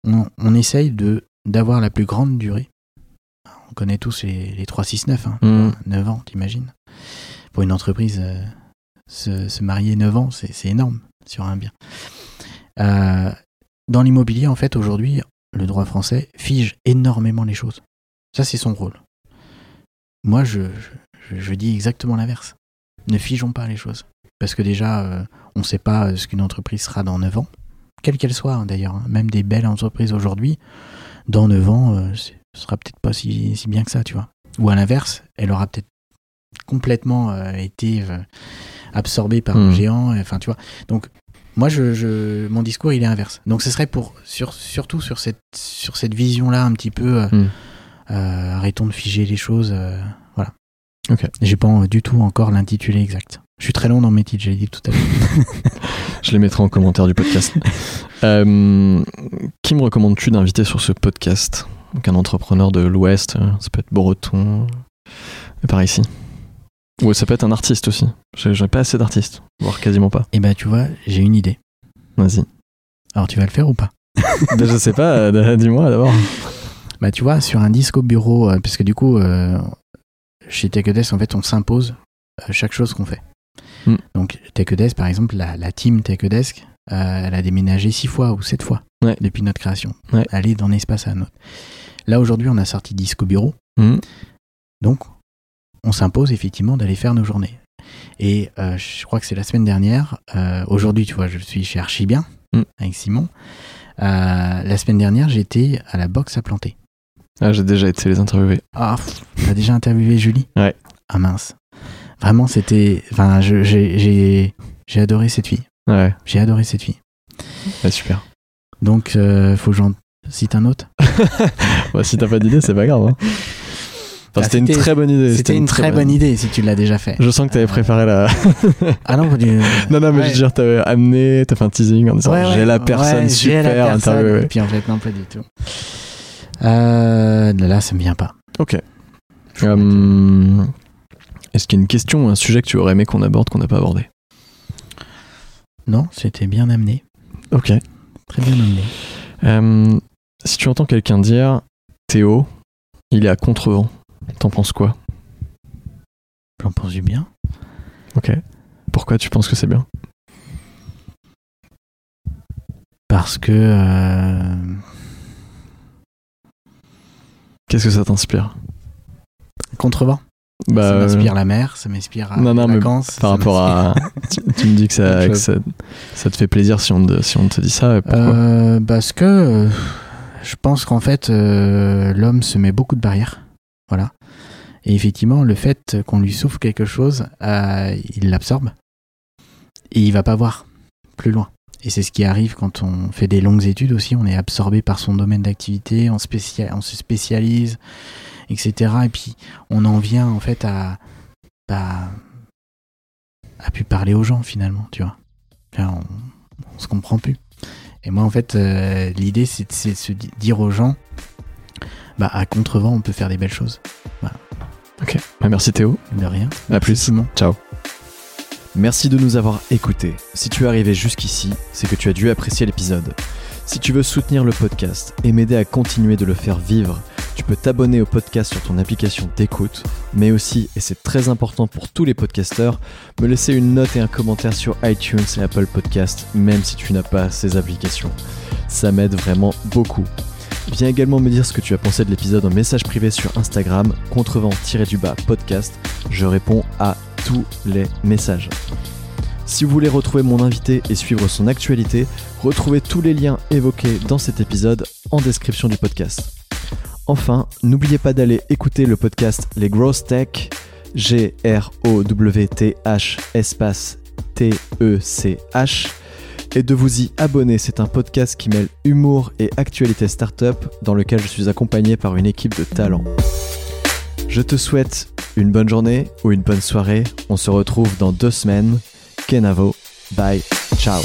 [SPEAKER 2] on, on essaye de d'avoir la plus grande durée on connaît tous les, les 3 6 9 hein,
[SPEAKER 1] Mm.
[SPEAKER 2] 9 ans t'imagines pour une entreprise euh, se, marier 9 ans c'est énorme sur un bien Euh, dans l'immobilier en fait aujourd'hui le droit français fige énormément les choses ça c'est son rôle moi, je, dis exactement l'inverse. Ne figeons pas les choses. Parce que déjà, euh, on ne sait pas ce qu'une entreprise sera dans 9 ans. Quelle qu'elle soit, hein, d'ailleurs. hein. Même des belles entreprises aujourd'hui, dans 9 ans, ce sera peut-être pas si, si bien que ça, tu vois. Ou à l'inverse, elle aura peut-être complètement euh, été euh, absorbée par un
[SPEAKER 1] Hmm.
[SPEAKER 2] géant. et- Enfin, tu vois. Donc, moi, je, je- mon discours, il est inverse. Donc, ce serait pour, sur, surtout sur cette, sur cette vision-là, un petit peu. euh, euh, arrêtons de figer les choses. euh, voilà.
[SPEAKER 1] Ok.
[SPEAKER 2] J'ai pas du tout encore l'intitulé exact. Je suis très long dans mes titres, j'ai dit tout à l'heure. <laughs>
[SPEAKER 1] Je les mettrai en commentaire du podcast. <laughs> Euh, qui me recommandes-tu d'inviter sur ce podcast? Donc un entrepreneur de l'Ouest, euh, ça peut être breton, et par ici. Ou ça peut être un artiste aussi. J'ai pas assez d'artistes, voire quasiment pas.
[SPEAKER 2] Et bah, tu vois, j'ai une idée.
[SPEAKER 1] Vas-y.
[SPEAKER 2] Alors, tu vas le faire ou pas?
[SPEAKER 1] Ben, <laughs> je sais pas, euh, <laughs> dis-moi d'abord.
[SPEAKER 2] Bah, tu vois, sur un disque au bureau, euh, parce que du coup, euh, chez TechDesk, en fait, on s'impose euh, chaque chose qu'on fait.
[SPEAKER 1] Hmm.
[SPEAKER 2] Donc, TechDesk, par exemple, la, la team TechDesk, euh, elle a déménagé six fois ou sept fois
[SPEAKER 1] Ouais.
[SPEAKER 2] depuis notre création.
[SPEAKER 1] Ouais.
[SPEAKER 2] Elle est d'un espace à un autre. Là, aujourd'hui, on a sorti disque au bureau.
[SPEAKER 1] Mhm.
[SPEAKER 2] Donc, on s'impose effectivement d'aller faire nos journées. Et euh, je crois que c'est la semaine dernière. euh, Aujourd'hui, tu vois, je suis chez Archibien
[SPEAKER 1] Mm.
[SPEAKER 2] avec Simon. Euh, la semaine dernière, j'étais à la boxe à planter.
[SPEAKER 1] Ah, j'ai déjà été les interviewer.
[SPEAKER 2] Ah, t'as déjà interviewé Julie?
[SPEAKER 1] Ouais.
[SPEAKER 2] Ah mince. Vraiment, c'était. Enfin, j'ai adoré cette fille.
[SPEAKER 1] Ouais,
[SPEAKER 2] J'ai adoré cette fille.
[SPEAKER 1] ouais, super.
[SPEAKER 2] Donc, euh, faut que j'en cite un autre? <laughs>
[SPEAKER 1] Bah, si t'as pas d'idée, c'est pas grave. hein. <laughs> Enfin,
[SPEAKER 2] Ah,
[SPEAKER 1] c'était une très bonne idée.
[SPEAKER 2] C'était une très bonne idée si tu l'as déjà fait.
[SPEAKER 1] Je sens que t'avais
[SPEAKER 2] Euh,
[SPEAKER 1] préparé la.
[SPEAKER 2] Ah non, pas du- <laughs>
[SPEAKER 1] non, non, mais je
[SPEAKER 2] Ouais.
[SPEAKER 1] veux dire, t'avais amené, t'as fait un teasing en disant
[SPEAKER 2] Ouais, ouais,
[SPEAKER 1] j'ai la personne super interviewée.
[SPEAKER 2] Et puis en fait, non, pas du tout. Euh, là, ça me vient pas.
[SPEAKER 1] Ok. Euh, Est-ce qu'il y a une question ou un sujet que tu aurais aimé qu'on aborde qu'on n'a pas abordé?
[SPEAKER 2] Non, c'était bien amené.
[SPEAKER 1] Ok.
[SPEAKER 2] Très bien amené.
[SPEAKER 1] Euh, si tu entends quelqu'un dire Théo, il est à contrevent, t'en penses quoi?
[SPEAKER 2] J'en pense du bien.
[SPEAKER 1] Ok. Pourquoi tu penses que c'est bien?
[SPEAKER 2] Parce que. euh,
[SPEAKER 1] Qu'est-ce que ça t'inspire?
[SPEAKER 2] Contrevent.
[SPEAKER 1] Bah,
[SPEAKER 2] ça
[SPEAKER 1] euh,
[SPEAKER 2] m'inspire la mer, ça m'inspire à
[SPEAKER 1] Non, non,
[SPEAKER 2] les
[SPEAKER 1] mais par rapport à. <laughs> tu, tu me dis que ça,
[SPEAKER 2] Autre
[SPEAKER 1] que
[SPEAKER 2] chose.
[SPEAKER 1] ça, ça te fait plaisir si on, te- si on te dit ça. Pourquoi?
[SPEAKER 2] Euh, parce que euh, je pense qu'en fait, euh, l'homme se met beaucoup de barrières. Voilà. Et effectivement, le fait qu'on lui souffle quelque chose, euh, il l'absorbe. Et il va pas voir plus loin. Et c'est ce qui arrive quand on fait des longues études aussi. On est absorbé par son domaine d'activité, on, se spécialise, etc. Et puis, on en vient en fait à. à plus parler aux gens finalement, tu vois. On, on se comprend plus. Et moi, en fait, euh, l'idée, c'est de, se di- dire aux gens, bah, à contrevent, on peut faire des belles choses.
[SPEAKER 1] Ok. Bah, merci Théo.
[SPEAKER 2] De rien.
[SPEAKER 1] À plus.
[SPEAKER 2] Simon.
[SPEAKER 1] Ciao.
[SPEAKER 3] Merci de nous avoir écoutés. Si tu es arrivé jusqu'ici, c'est que tu as dû apprécier l'épisode. Si tu veux soutenir le podcast et m'aider à continuer de le faire vivre, tu peux t'abonner au podcast sur ton application d'écoute, mais aussi, et c'est très important pour tous les podcasteurs, me laisser une note et un commentaire sur iTunes et Apple Podcast, même si tu n'as pas ces applications. Ça m'aide vraiment beaucoup. Viens également me dire ce que tu as pensé de l'épisode en message privé sur Instagram, contrevent-du-bas podcast. Je réponds à tous les messages. Si vous voulez retrouver mon invité et suivre son actualité, retrouvez tous les liens évoqués dans cet épisode en description du podcast. Enfin, n'oubliez pas d'aller écouter le podcast Les Growth Tech, G-R-O-W-T-H espace T-E-C-H, et de vous y abonner. C'est un podcast qui mêle humour et actualité startup dans lequel je suis accompagné par une équipe de talents. Je te souhaite une bonne journée ou une bonne soirée. On se retrouve dans deux semaines. Kenavo. Bye. Ciao.